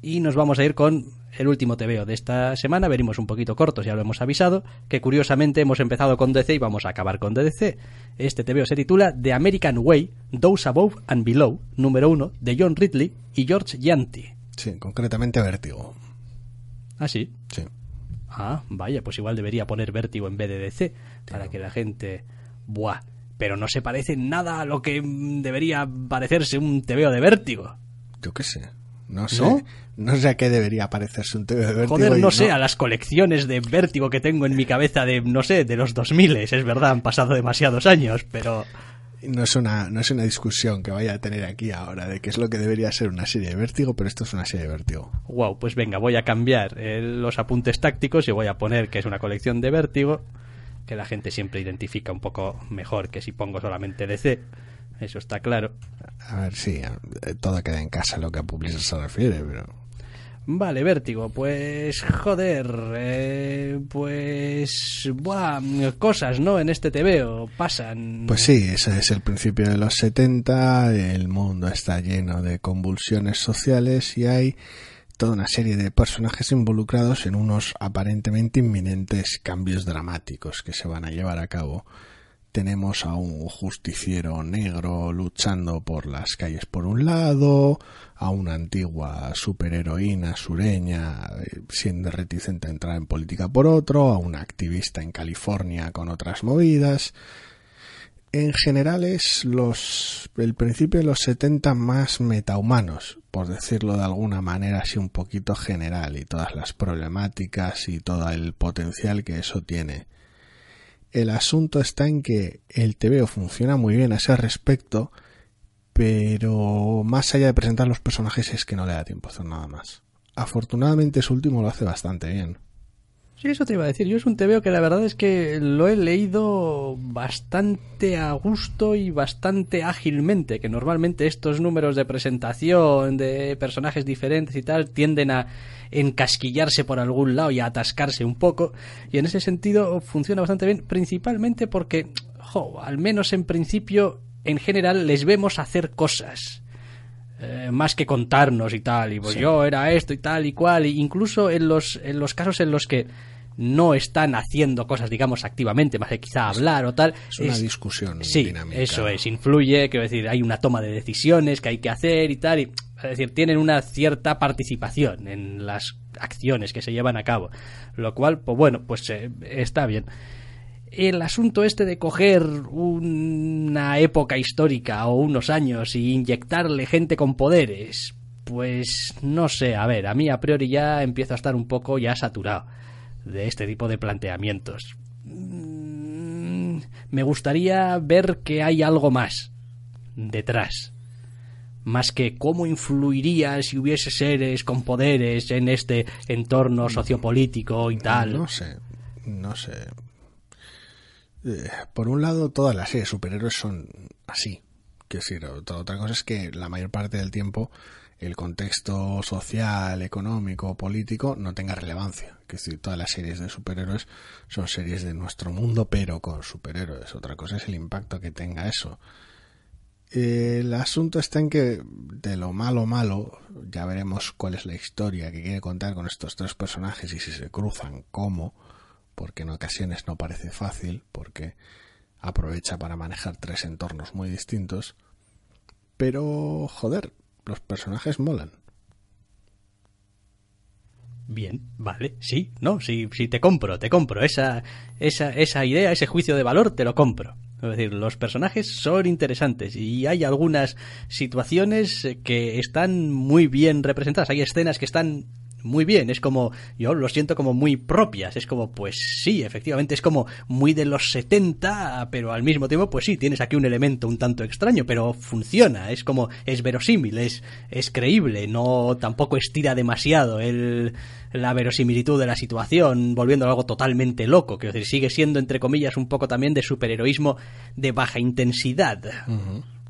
Y nos vamos a ir con el último TVO de esta semana. Venimos un poquito cortos, ya lo hemos avisado. Que curiosamente hemos empezado con DC y vamos a acabar con DC. Este TVO se titula The American Way, Those Above and Below, número 1, de John Ridley y George Yanti. Sí, concretamente Vértigo. ¿Ah, sí? Sí. Ah, vaya, pues igual debería poner vértigo en vez de DC, para que la gente... Buah, pero no se parece nada a lo que debería parecerse un TVO de vértigo. Yo qué sé. No sé. ¿No? sé a qué debería parecerse un TVO de vértigo. Joder, no sé, a las colecciones de vértigo que tengo en mi cabeza de, no sé, de los 2000, es verdad, han pasado demasiados años, pero no es una no es una discusión que vaya a tener aquí ahora de qué es lo que debería ser una serie de vértigo, pero esto es una serie de vértigo. Wow, pues venga, voy a cambiar eh, los apuntes tácticos y voy a poner que es una colección de vértigo, que la gente siempre identifica un poco mejor que si pongo solamente DC. Eso está claro. A ver, sí, eh, todo queda en casa lo que a Publisher se refiere, pero Vale, vértigo, pues joder, eh, pues buah, cosas, ¿no? En este TVO pasan. Pues sí, ese es el principio de los 70, el mundo está lleno de convulsiones sociales y hay toda una serie de personajes involucrados en unos aparentemente inminentes cambios dramáticos que se van a llevar a cabo tenemos a un justiciero negro luchando por las calles por un lado, a una antigua superheroína sureña eh, siendo reticente a entrar en política por otro, a una activista en California con otras movidas. En general es los, el principio de los 70 más metahumanos, por decirlo de alguna manera así un poquito general, y todas las problemáticas y todo el potencial que eso tiene el asunto está en que el TVO funciona muy bien a ese respecto, pero más allá de presentar los personajes es que no le da tiempo a hacer nada más. Afortunadamente ese último lo hace bastante bien. Sí, eso te iba a decir. Yo es un TVO que la verdad es que lo he leído bastante a gusto y bastante ágilmente, que normalmente estos números de presentación de personajes diferentes y tal tienden a encasquillarse por algún lado y a atascarse un poco. Y en ese sentido funciona bastante bien, principalmente porque, al menos en principio, en general les vemos hacer cosas. Eh, más que contarnos y tal, y pues yo era esto y tal y cual, e incluso en los, en los casos en los que no están haciendo cosas, digamos, activamente, más que quizá hablar o tal. Es una discusión. Sí, eso es, influye, quiero decir, hay una toma de decisiones que hay que hacer y tal, y es decir, tienen una cierta participación en las acciones que se llevan a cabo. Lo cual, pues bueno, pues eh, está bien. El asunto este de coger una época histórica o unos años y inyectarle gente con poderes, pues no sé, a ver, a mí a priori ya empiezo a estar un poco ya saturado de este tipo de planteamientos. Mm, me gustaría ver que hay algo más detrás más que cómo influiría si hubiese seres con poderes en este entorno sociopolítico y tal. No sé, no sé. Eh, por un lado, todas las series superhéroes son así. Quiero decir, otra cosa es que la mayor parte del tiempo el contexto social, económico, político no tenga relevancia. Que decir, todas las series de superhéroes son series de nuestro mundo, pero con superhéroes. Otra cosa es el impacto que tenga eso el asunto está en que de lo malo malo, ya veremos cuál es la historia que quiere contar con estos tres personajes y si se cruzan, cómo, porque en ocasiones no parece fácil, porque aprovecha para manejar tres entornos muy distintos. Pero, joder, los personajes molan. Bien, vale, sí, no, sí, sí, te compro, te compro. Esa, esa, esa idea, ese juicio de valor, te lo compro. Es decir, los personajes son interesantes y hay algunas situaciones que están muy bien representadas. Hay escenas que están muy bien, es como, yo lo siento como muy propias, es como, pues sí, efectivamente, es como muy de los 70, pero al mismo tiempo, pues sí, tienes aquí un elemento un tanto extraño, pero funciona, es como, es verosímil, es, es creíble, no tampoco estira demasiado el, la verosimilitud de la situación, volviendo algo totalmente loco, que decir, sigue siendo, entre comillas, un poco también de superheroísmo de baja intensidad.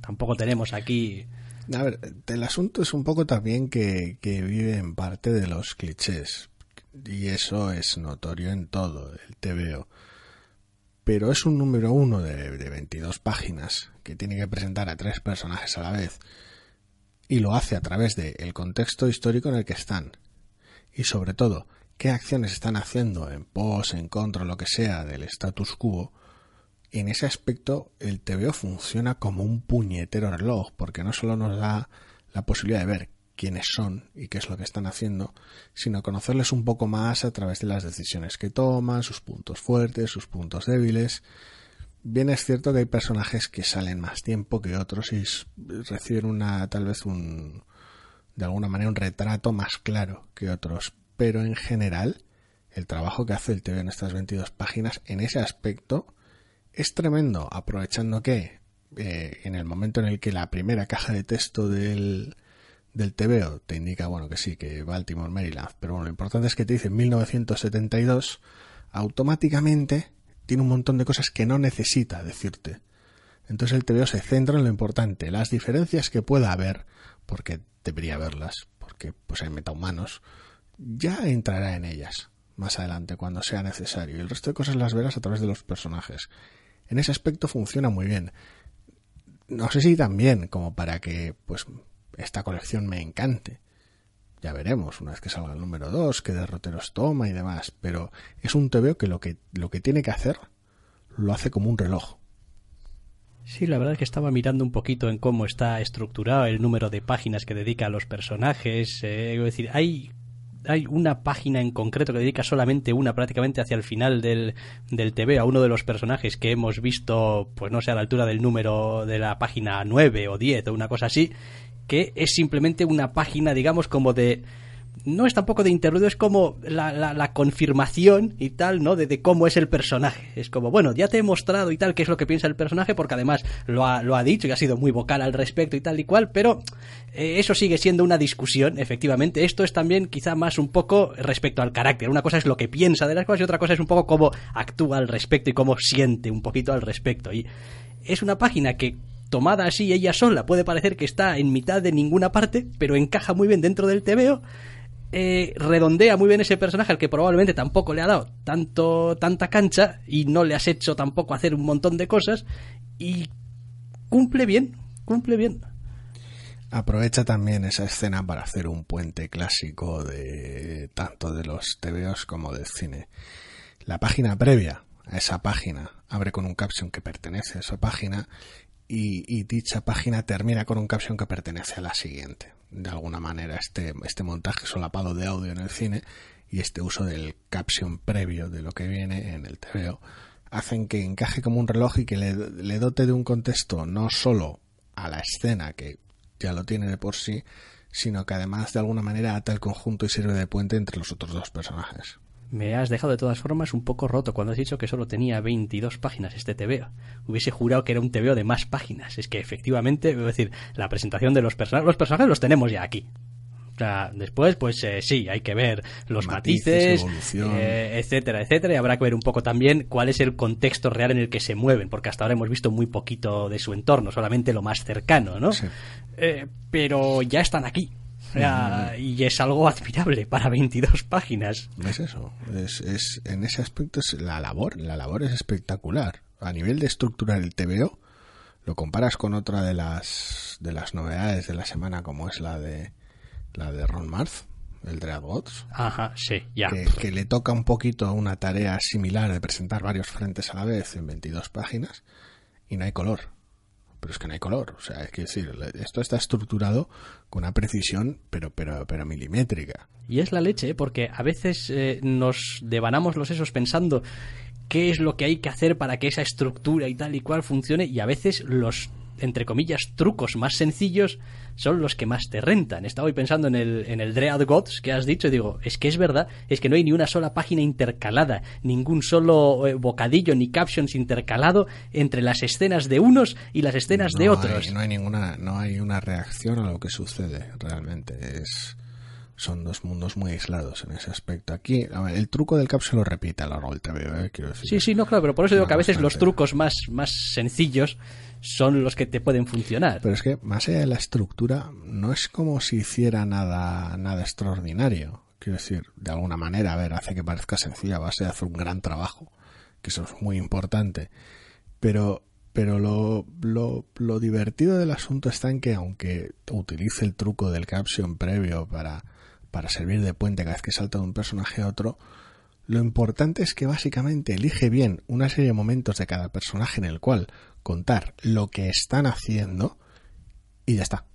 Tampoco tenemos aquí... A ver, el asunto es un poco también que, vive en parte de los clichés. Y eso es notorio en todo el TVO. Pero es un número uno de, de 22 páginas que tiene que presentar a tres personajes a la vez. Y lo hace a través del contexto histórico en el que están y sobre todo qué acciones están haciendo en pos, en contra, lo que sea del status quo, en ese aspecto el TVO funciona como un puñetero reloj, porque no solo nos da la posibilidad de ver quiénes son y qué es lo que están haciendo, sino conocerles un poco más a través de las decisiones que toman, sus puntos fuertes, sus puntos débiles. Bien es cierto que hay personajes que salen más tiempo que otros y reciben una tal vez un, de alguna manera un retrato más claro que otros, pero en general el trabajo que hace el TV en estas 22 páginas en ese aspecto es tremendo, aprovechando que eh, en el momento en el que la primera caja de texto del, del TVO te indica, bueno, que sí, que Baltimore, Maryland, pero bueno, lo importante es que te dice 1972, automáticamente tiene un montón de cosas que no necesita decirte. Entonces el TVO se centra en lo importante, las diferencias que pueda haber, porque debería verlas, porque pues hay metahumanos, ya entrará en ellas más adelante cuando sea necesario. Y el resto de cosas las verás a través de los personajes. En ese aspecto funciona muy bien. No sé si también como para que pues esta colección me encante. Ya veremos una vez que salga el número 2, qué derroteros toma y demás, pero es un TVO que lo que lo que tiene que hacer lo hace como un reloj. Sí, la verdad es que estaba mirando un poquito en cómo está estructurado el número de páginas que dedica a los personajes. Eh, es decir, hay hay una página en concreto que dedica solamente una prácticamente hacia el final del, del TV a uno de los personajes que hemos visto, pues no sé, a la altura del número de la página 9 o 10 o una cosa así, que es simplemente una página, digamos, como de no es tampoco de interludio, es como la, confirmación y tal, ¿no? De, cómo es el personaje. Es como, bueno, ya te he mostrado y tal qué es lo que piensa el personaje, porque además lo ha, lo ha dicho y ha sido muy vocal al respecto y tal y cual, pero eh, eso sigue siendo una discusión, efectivamente. Esto es también quizá más un poco respecto al carácter. Una cosa es lo que piensa de las cosas y otra cosa es un poco cómo actúa al respecto y cómo siente un poquito al respecto. Y es una página que tomada así ella sola puede parecer que está en mitad de ninguna parte, pero encaja muy bien dentro del TVO eh, redondea muy bien ese personaje al que probablemente tampoco le ha dado tanto tanta cancha y no le has hecho tampoco hacer un montón de cosas y cumple bien, cumple bien. Aprovecha también esa escena para hacer un puente clásico de tanto de los TVOs como del cine. La página previa a esa página abre con un caption que pertenece a esa página y dicha página termina con un caption que pertenece a la siguiente de alguna manera este, este montaje solapado de audio en el cine y este uso del caption previo de lo que viene en el TVO hacen que encaje como un reloj y que le, le dote de un contexto no solo a la escena que ya lo tiene de por sí, sino que además de alguna manera ata el conjunto y sirve de puente entre los otros dos personajes. Me has dejado de todas formas un poco roto cuando has dicho que solo tenía 22 páginas este TVO. Hubiese jurado que era un TVO de más páginas. Es que efectivamente, es decir, la presentación de los personajes, los personajes los tenemos ya aquí. O sea, después, pues eh, sí, hay que ver los matices, eh, etcétera, etcétera, y habrá que ver un poco también cuál es el contexto real en el que se mueven, porque hasta ahora hemos visto muy poquito de su entorno, solamente lo más cercano, ¿no? Eh, pero ya están aquí, y es algo admirable para 22 páginas. Es eso, es, en ese aspecto es la labor, la labor es espectacular. A nivel de estructurar el TVO, lo comparas con otra de las de las novedades de la semana como es la de la de Ron Marth, el Dread Gods. Ajá, sí, ya. Que, que, le toca un poquito una tarea similar de presentar varios frentes a la vez en 22 páginas y no hay color pero es que no hay color. O sea, es que decir, esto está estructurado con una precisión, pero, pero, pero milimétrica. Y es la leche, ¿eh? porque a veces eh, nos devanamos los sesos pensando qué es lo que hay que hacer para que esa estructura y tal y cual funcione, y a veces los entre comillas, trucos más sencillos son los que más te rentan. Estaba hoy pensando en el, en el Dread Gods que has dicho y digo, es que es verdad, es que no hay ni una sola página intercalada, ningún solo eh, bocadillo ni captions intercalado entre las escenas de unos y las escenas de otros. no hay ninguna, no hay una reacción a lo que sucede realmente. Es, son dos mundos muy aislados en ese aspecto. Aquí, el truco del cap se lo repite a lo largo del ¿eh? quiero decir. Sí, sí, no, claro, pero por eso digo que a veces los trucos más, más sencillos son los que te pueden funcionar. Pero es que más allá de la estructura, no es como si hiciera nada, nada extraordinario. Quiero decir, de alguna manera, a ver, hace que parezca sencilla, base de hacer un gran trabajo, que eso es muy importante. Pero, pero lo, lo, lo divertido del asunto está en que aunque utilice el truco del caption previo para, para servir de puente cada vez que salta de un personaje a otro, lo importante es que básicamente elige bien una serie de momentos de cada personaje en el cual contar lo que están haciendo y ya está.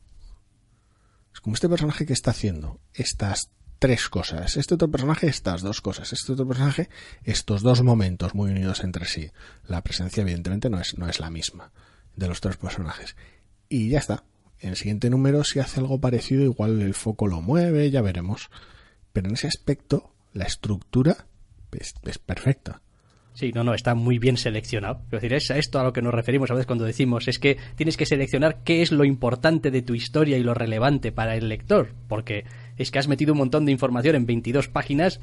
Es como este personaje que está haciendo estas tres cosas, este otro personaje estas dos cosas, este otro personaje estos dos momentos muy unidos entre sí. La presencia evidentemente no es, no es la misma de los tres personajes. Y ya está. En el siguiente número si hace algo parecido igual el foco lo mueve, ya veremos. Pero en ese aspecto la estructura es, perfecta. Sí, no, no, está muy bien seleccionado. Es decir, es a esto a lo que nos referimos a veces cuando decimos es que tienes que seleccionar qué es lo importante de tu historia y lo relevante para el lector, porque es que has metido un montón de información en 22 páginas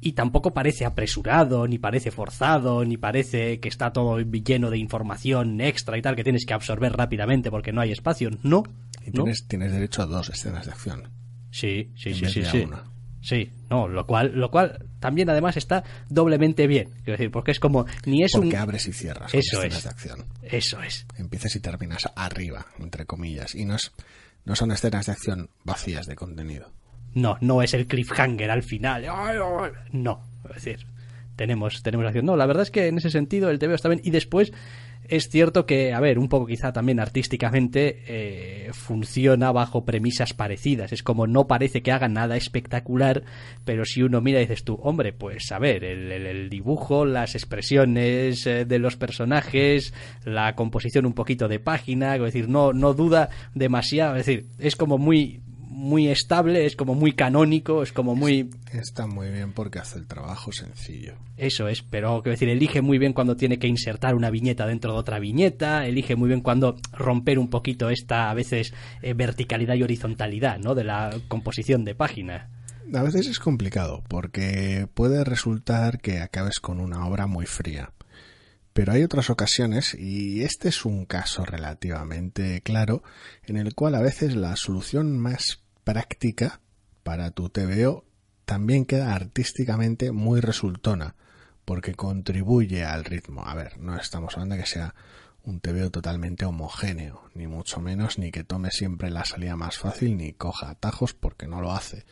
y tampoco parece apresurado, ni parece forzado, ni parece que está todo lleno de información extra y tal que tienes que absorber rápidamente porque no hay espacio. No. Y tienes, tienes derecho a dos escenas de acción. Sí, sí, sí, sí. sí. Sí, no, lo cual, lo cual también además está doblemente bien. Quiero decir, porque es como ni es porque abres y cierras eso es, de acción. Eso es. Empiezas y terminas arriba, entre comillas, y no es, no son escenas de acción vacías de contenido. No, no es el cliffhanger al final. No, es decir, tenemos tenemos acción. No, la verdad es que en ese sentido el TV está bien y después es cierto que, a ver, un poco quizá también artísticamente eh, funciona bajo premisas parecidas. Es como no parece que haga nada espectacular, pero si uno mira y dices tú, hombre, pues a ver, el, dibujo, las expresiones eh, de los personajes, la composición un poquito de página, es decir, no, no duda demasiado, es decir, es como muy muy estable, es como muy canónico, es como muy... Está muy bien porque hace el trabajo sencillo. Eso es, pero quiero decir, elige muy bien cuando tiene que insertar una viñeta dentro de otra viñeta, elige muy bien cuando romper un poquito esta, a veces, eh, verticalidad y horizontalidad, ¿no? De la composición de página. A veces es complicado porque puede resultar que acabes con una obra muy fría. Pero hay otras ocasiones, y este es un caso relativamente claro, en el cual a veces la solución más práctica para tu TVO también queda artísticamente muy resultona, porque contribuye al ritmo. A ver, no estamos hablando de que sea un TVO totalmente homogéneo, ni mucho menos, ni que tome siempre la salida más fácil, ni coja atajos, porque no lo hace.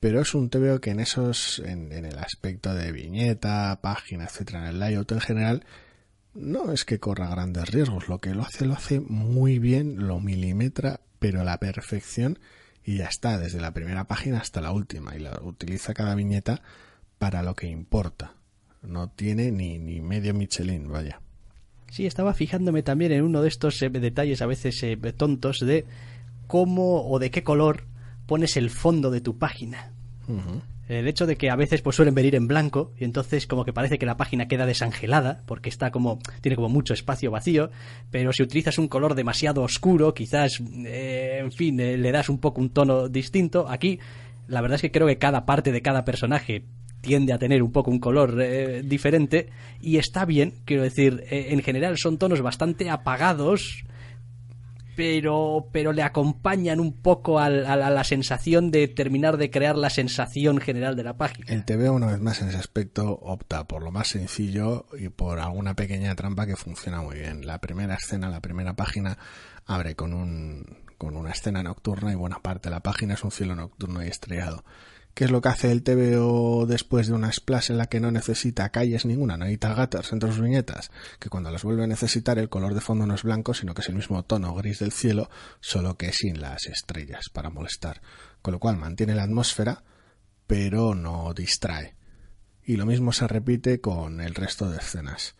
Pero es un TVO que en esos, en, el aspecto de viñeta, página, etcétera, en el layout en general, no es que corra grandes riesgos. Lo que lo hace, lo hace muy bien, lo milimetra, pero a la perfección y ya está, desde la primera página hasta la última, y la utiliza cada viñeta para lo que importa. No tiene ni, ni medio Michelin, vaya. Sí, estaba fijándome también en uno de estos eh, detalles a veces eh, tontos de cómo o de qué color pones el fondo de tu página. El hecho de que a veces pues suelen venir en blanco y entonces como que parece que la página queda desangelada porque está como tiene como mucho espacio vacío, pero si utilizas un color demasiado oscuro, quizás eh, en fin, eh, le das un poco un tono distinto. Aquí la verdad es que creo que cada parte de cada personaje tiende a tener un poco un color eh, diferente y está bien, quiero decir, en general son tonos bastante apagados pero, pero le acompañan un poco a la sensación de terminar de crear la sensación general de la página. El TV, una vez más, en ese aspecto opta por lo más sencillo y por alguna pequeña trampa que funciona muy bien. La primera escena, la primera página, abre con, un, con una escena nocturna y buena parte de la página es un cielo nocturno y estrellado. ¿Qué es lo que hace el TVO después de una splash en la que no necesita calles ninguna, no necesita gutters entre sus viñetas? Que cuando las vuelve a necesitar el color de fondo no es blanco, sino que es el mismo tono gris del cielo, solo que sin las estrellas para molestar. Con lo cual mantiene la atmósfera, pero no distrae. Y lo mismo se repite con el resto de escenas.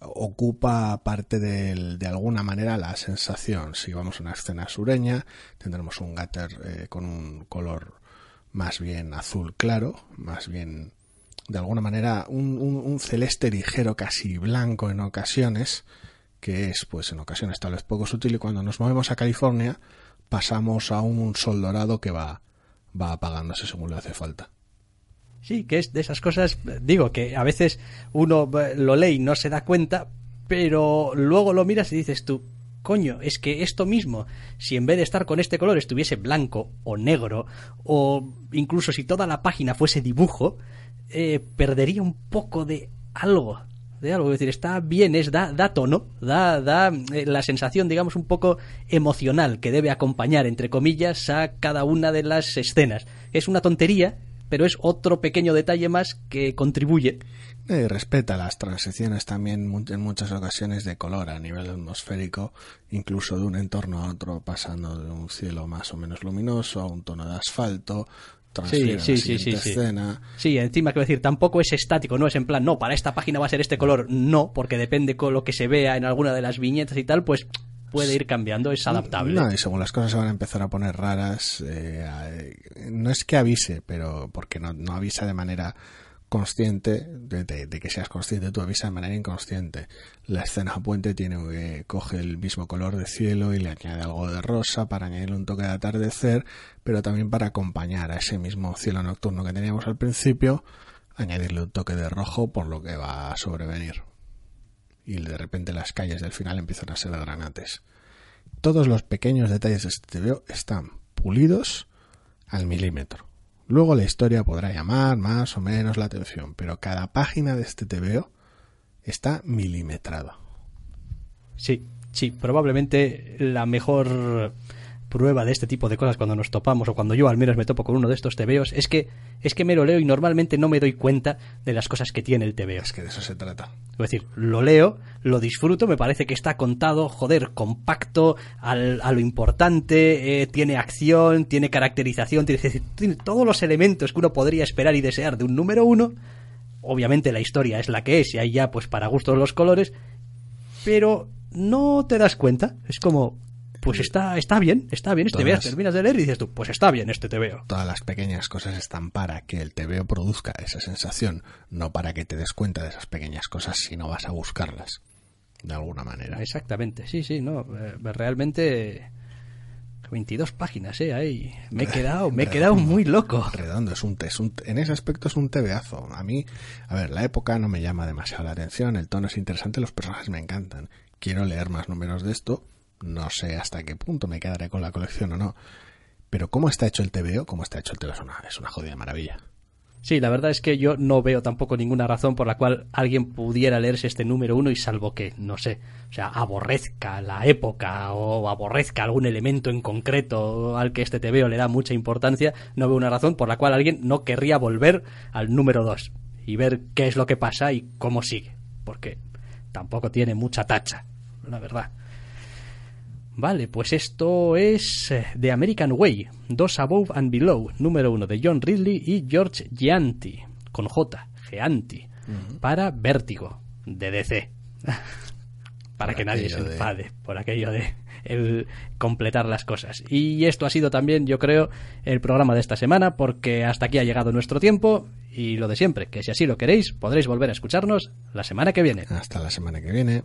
Ocupa parte de alguna manera la sensación. Si vamos a una escena sureña, tendremos un gutter eh, con un color más bien azul claro, más bien de alguna manera un, un, celeste ligero, casi blanco en ocasiones, que es pues en ocasiones tal vez poco sutil y cuando nos movemos a California pasamos a un sol dorado que va, va apagándose según le hace falta. Sí, que es de esas cosas, digo, que a veces uno lo lee y no se da cuenta, pero luego lo miras y dices tú, coño, es que esto mismo, si en vez de estar con este color estuviese blanco o negro, o incluso si toda la página fuese dibujo, eh, perdería un poco de algo. De algo, es decir, está bien, es da, da tono, da, da eh, la sensación, digamos, un poco emocional que debe acompañar, entre comillas, a cada una de las escenas. Es una tontería, pero es otro pequeño detalle más que contribuye. Y respeta las transiciones también en muchas ocasiones de color a nivel atmosférico, incluso de un entorno a otro, pasando de un cielo más o menos luminoso a un tono de asfalto, sí, sí, sí, sí, escena. Sí, encima quiero decir, tampoco es estático, no es en plan, no, para esta página va a ser este color, no, porque depende con lo que se vea en alguna de las viñetas y tal, pues puede ir cambiando, es adaptable. No, y según las cosas se van a empezar a poner raras, eh, no es que avise, pero porque no, no avisa de manera consciente, de, que seas consciente, tú avisa de manera inconsciente. La escena puente tiene que coge el mismo color de cielo y le añade algo de rosa para añadirle un toque de atardecer, pero también para acompañar a ese mismo cielo nocturno que teníamos al principio, añadirle un toque de rojo por lo que va a sobrevenir y de repente las calles del final empiezan a ser granates. Todos los pequeños detalles de este TVO están pulidos al milímetro. Luego la historia podrá llamar más o menos la atención, pero cada página de este TVO está milimetrada. Sí, sí, probablemente la mejor prueba de este tipo de cosas cuando nos topamos o cuando yo al menos me topo con uno de estos tebeos es que es que me lo leo y normalmente no me doy cuenta de las cosas que tiene el tebeo. Es que de eso se trata. Es decir, lo leo, lo disfruto, me parece que está contado, joder, compacto, al, a lo importante, eh, tiene acción, tiene caracterización, tiene, tiene todos los elementos que uno podría esperar y desear de un número uno. Obviamente la historia es la que es y ahí ya pues para gustos los colores, pero no te das cuenta. Es como, pues está, está bien, está bien este veo. Terminas de leer y dices tú, pues está bien este te veo. Todas las pequeñas cosas están para que el te veo produzca esa sensación, no para que te des cuenta de esas pequeñas cosas si no vas a buscarlas. De alguna manera. Exactamente, sí, sí, no. Eh, realmente. 22 páginas, ¿eh? Ahí. Me he quedado, me he quedado muy loco. Redondo, es un, es un, en ese aspecto es un tebeazo. A mí, a ver, la época no me llama demasiado la atención, el tono es interesante, los personajes me encantan. Quiero leer más números de esto, no sé hasta qué punto me quedaré con la colección o no. Pero cómo está hecho el TVO, cómo está hecho el TVO es una, es una jodida maravilla. Sí, la verdad es que yo no veo tampoco ninguna razón por la cual alguien pudiera leerse este número uno y salvo que, no sé, o sea, aborrezca la época o aborrezca algún elemento en concreto al que este TVO le da mucha importancia, no veo una razón por la cual alguien no querría volver al número dos y ver qué es lo que pasa y cómo sigue, porque tampoco tiene mucha tacha, la verdad. Vale, pues esto es eh, The American Way, Dos Above and Below, número uno de John Ridley y George Gianti, con J, Gianti, para Vértigo, de DC. para que nadie se enfade por aquello de el completar las cosas. Y esto ha sido también, yo creo, el programa de esta semana, porque hasta aquí ha llegado nuestro tiempo y lo de siempre, que si así lo queréis, podréis volver a escucharnos la semana que viene. Hasta la semana que viene.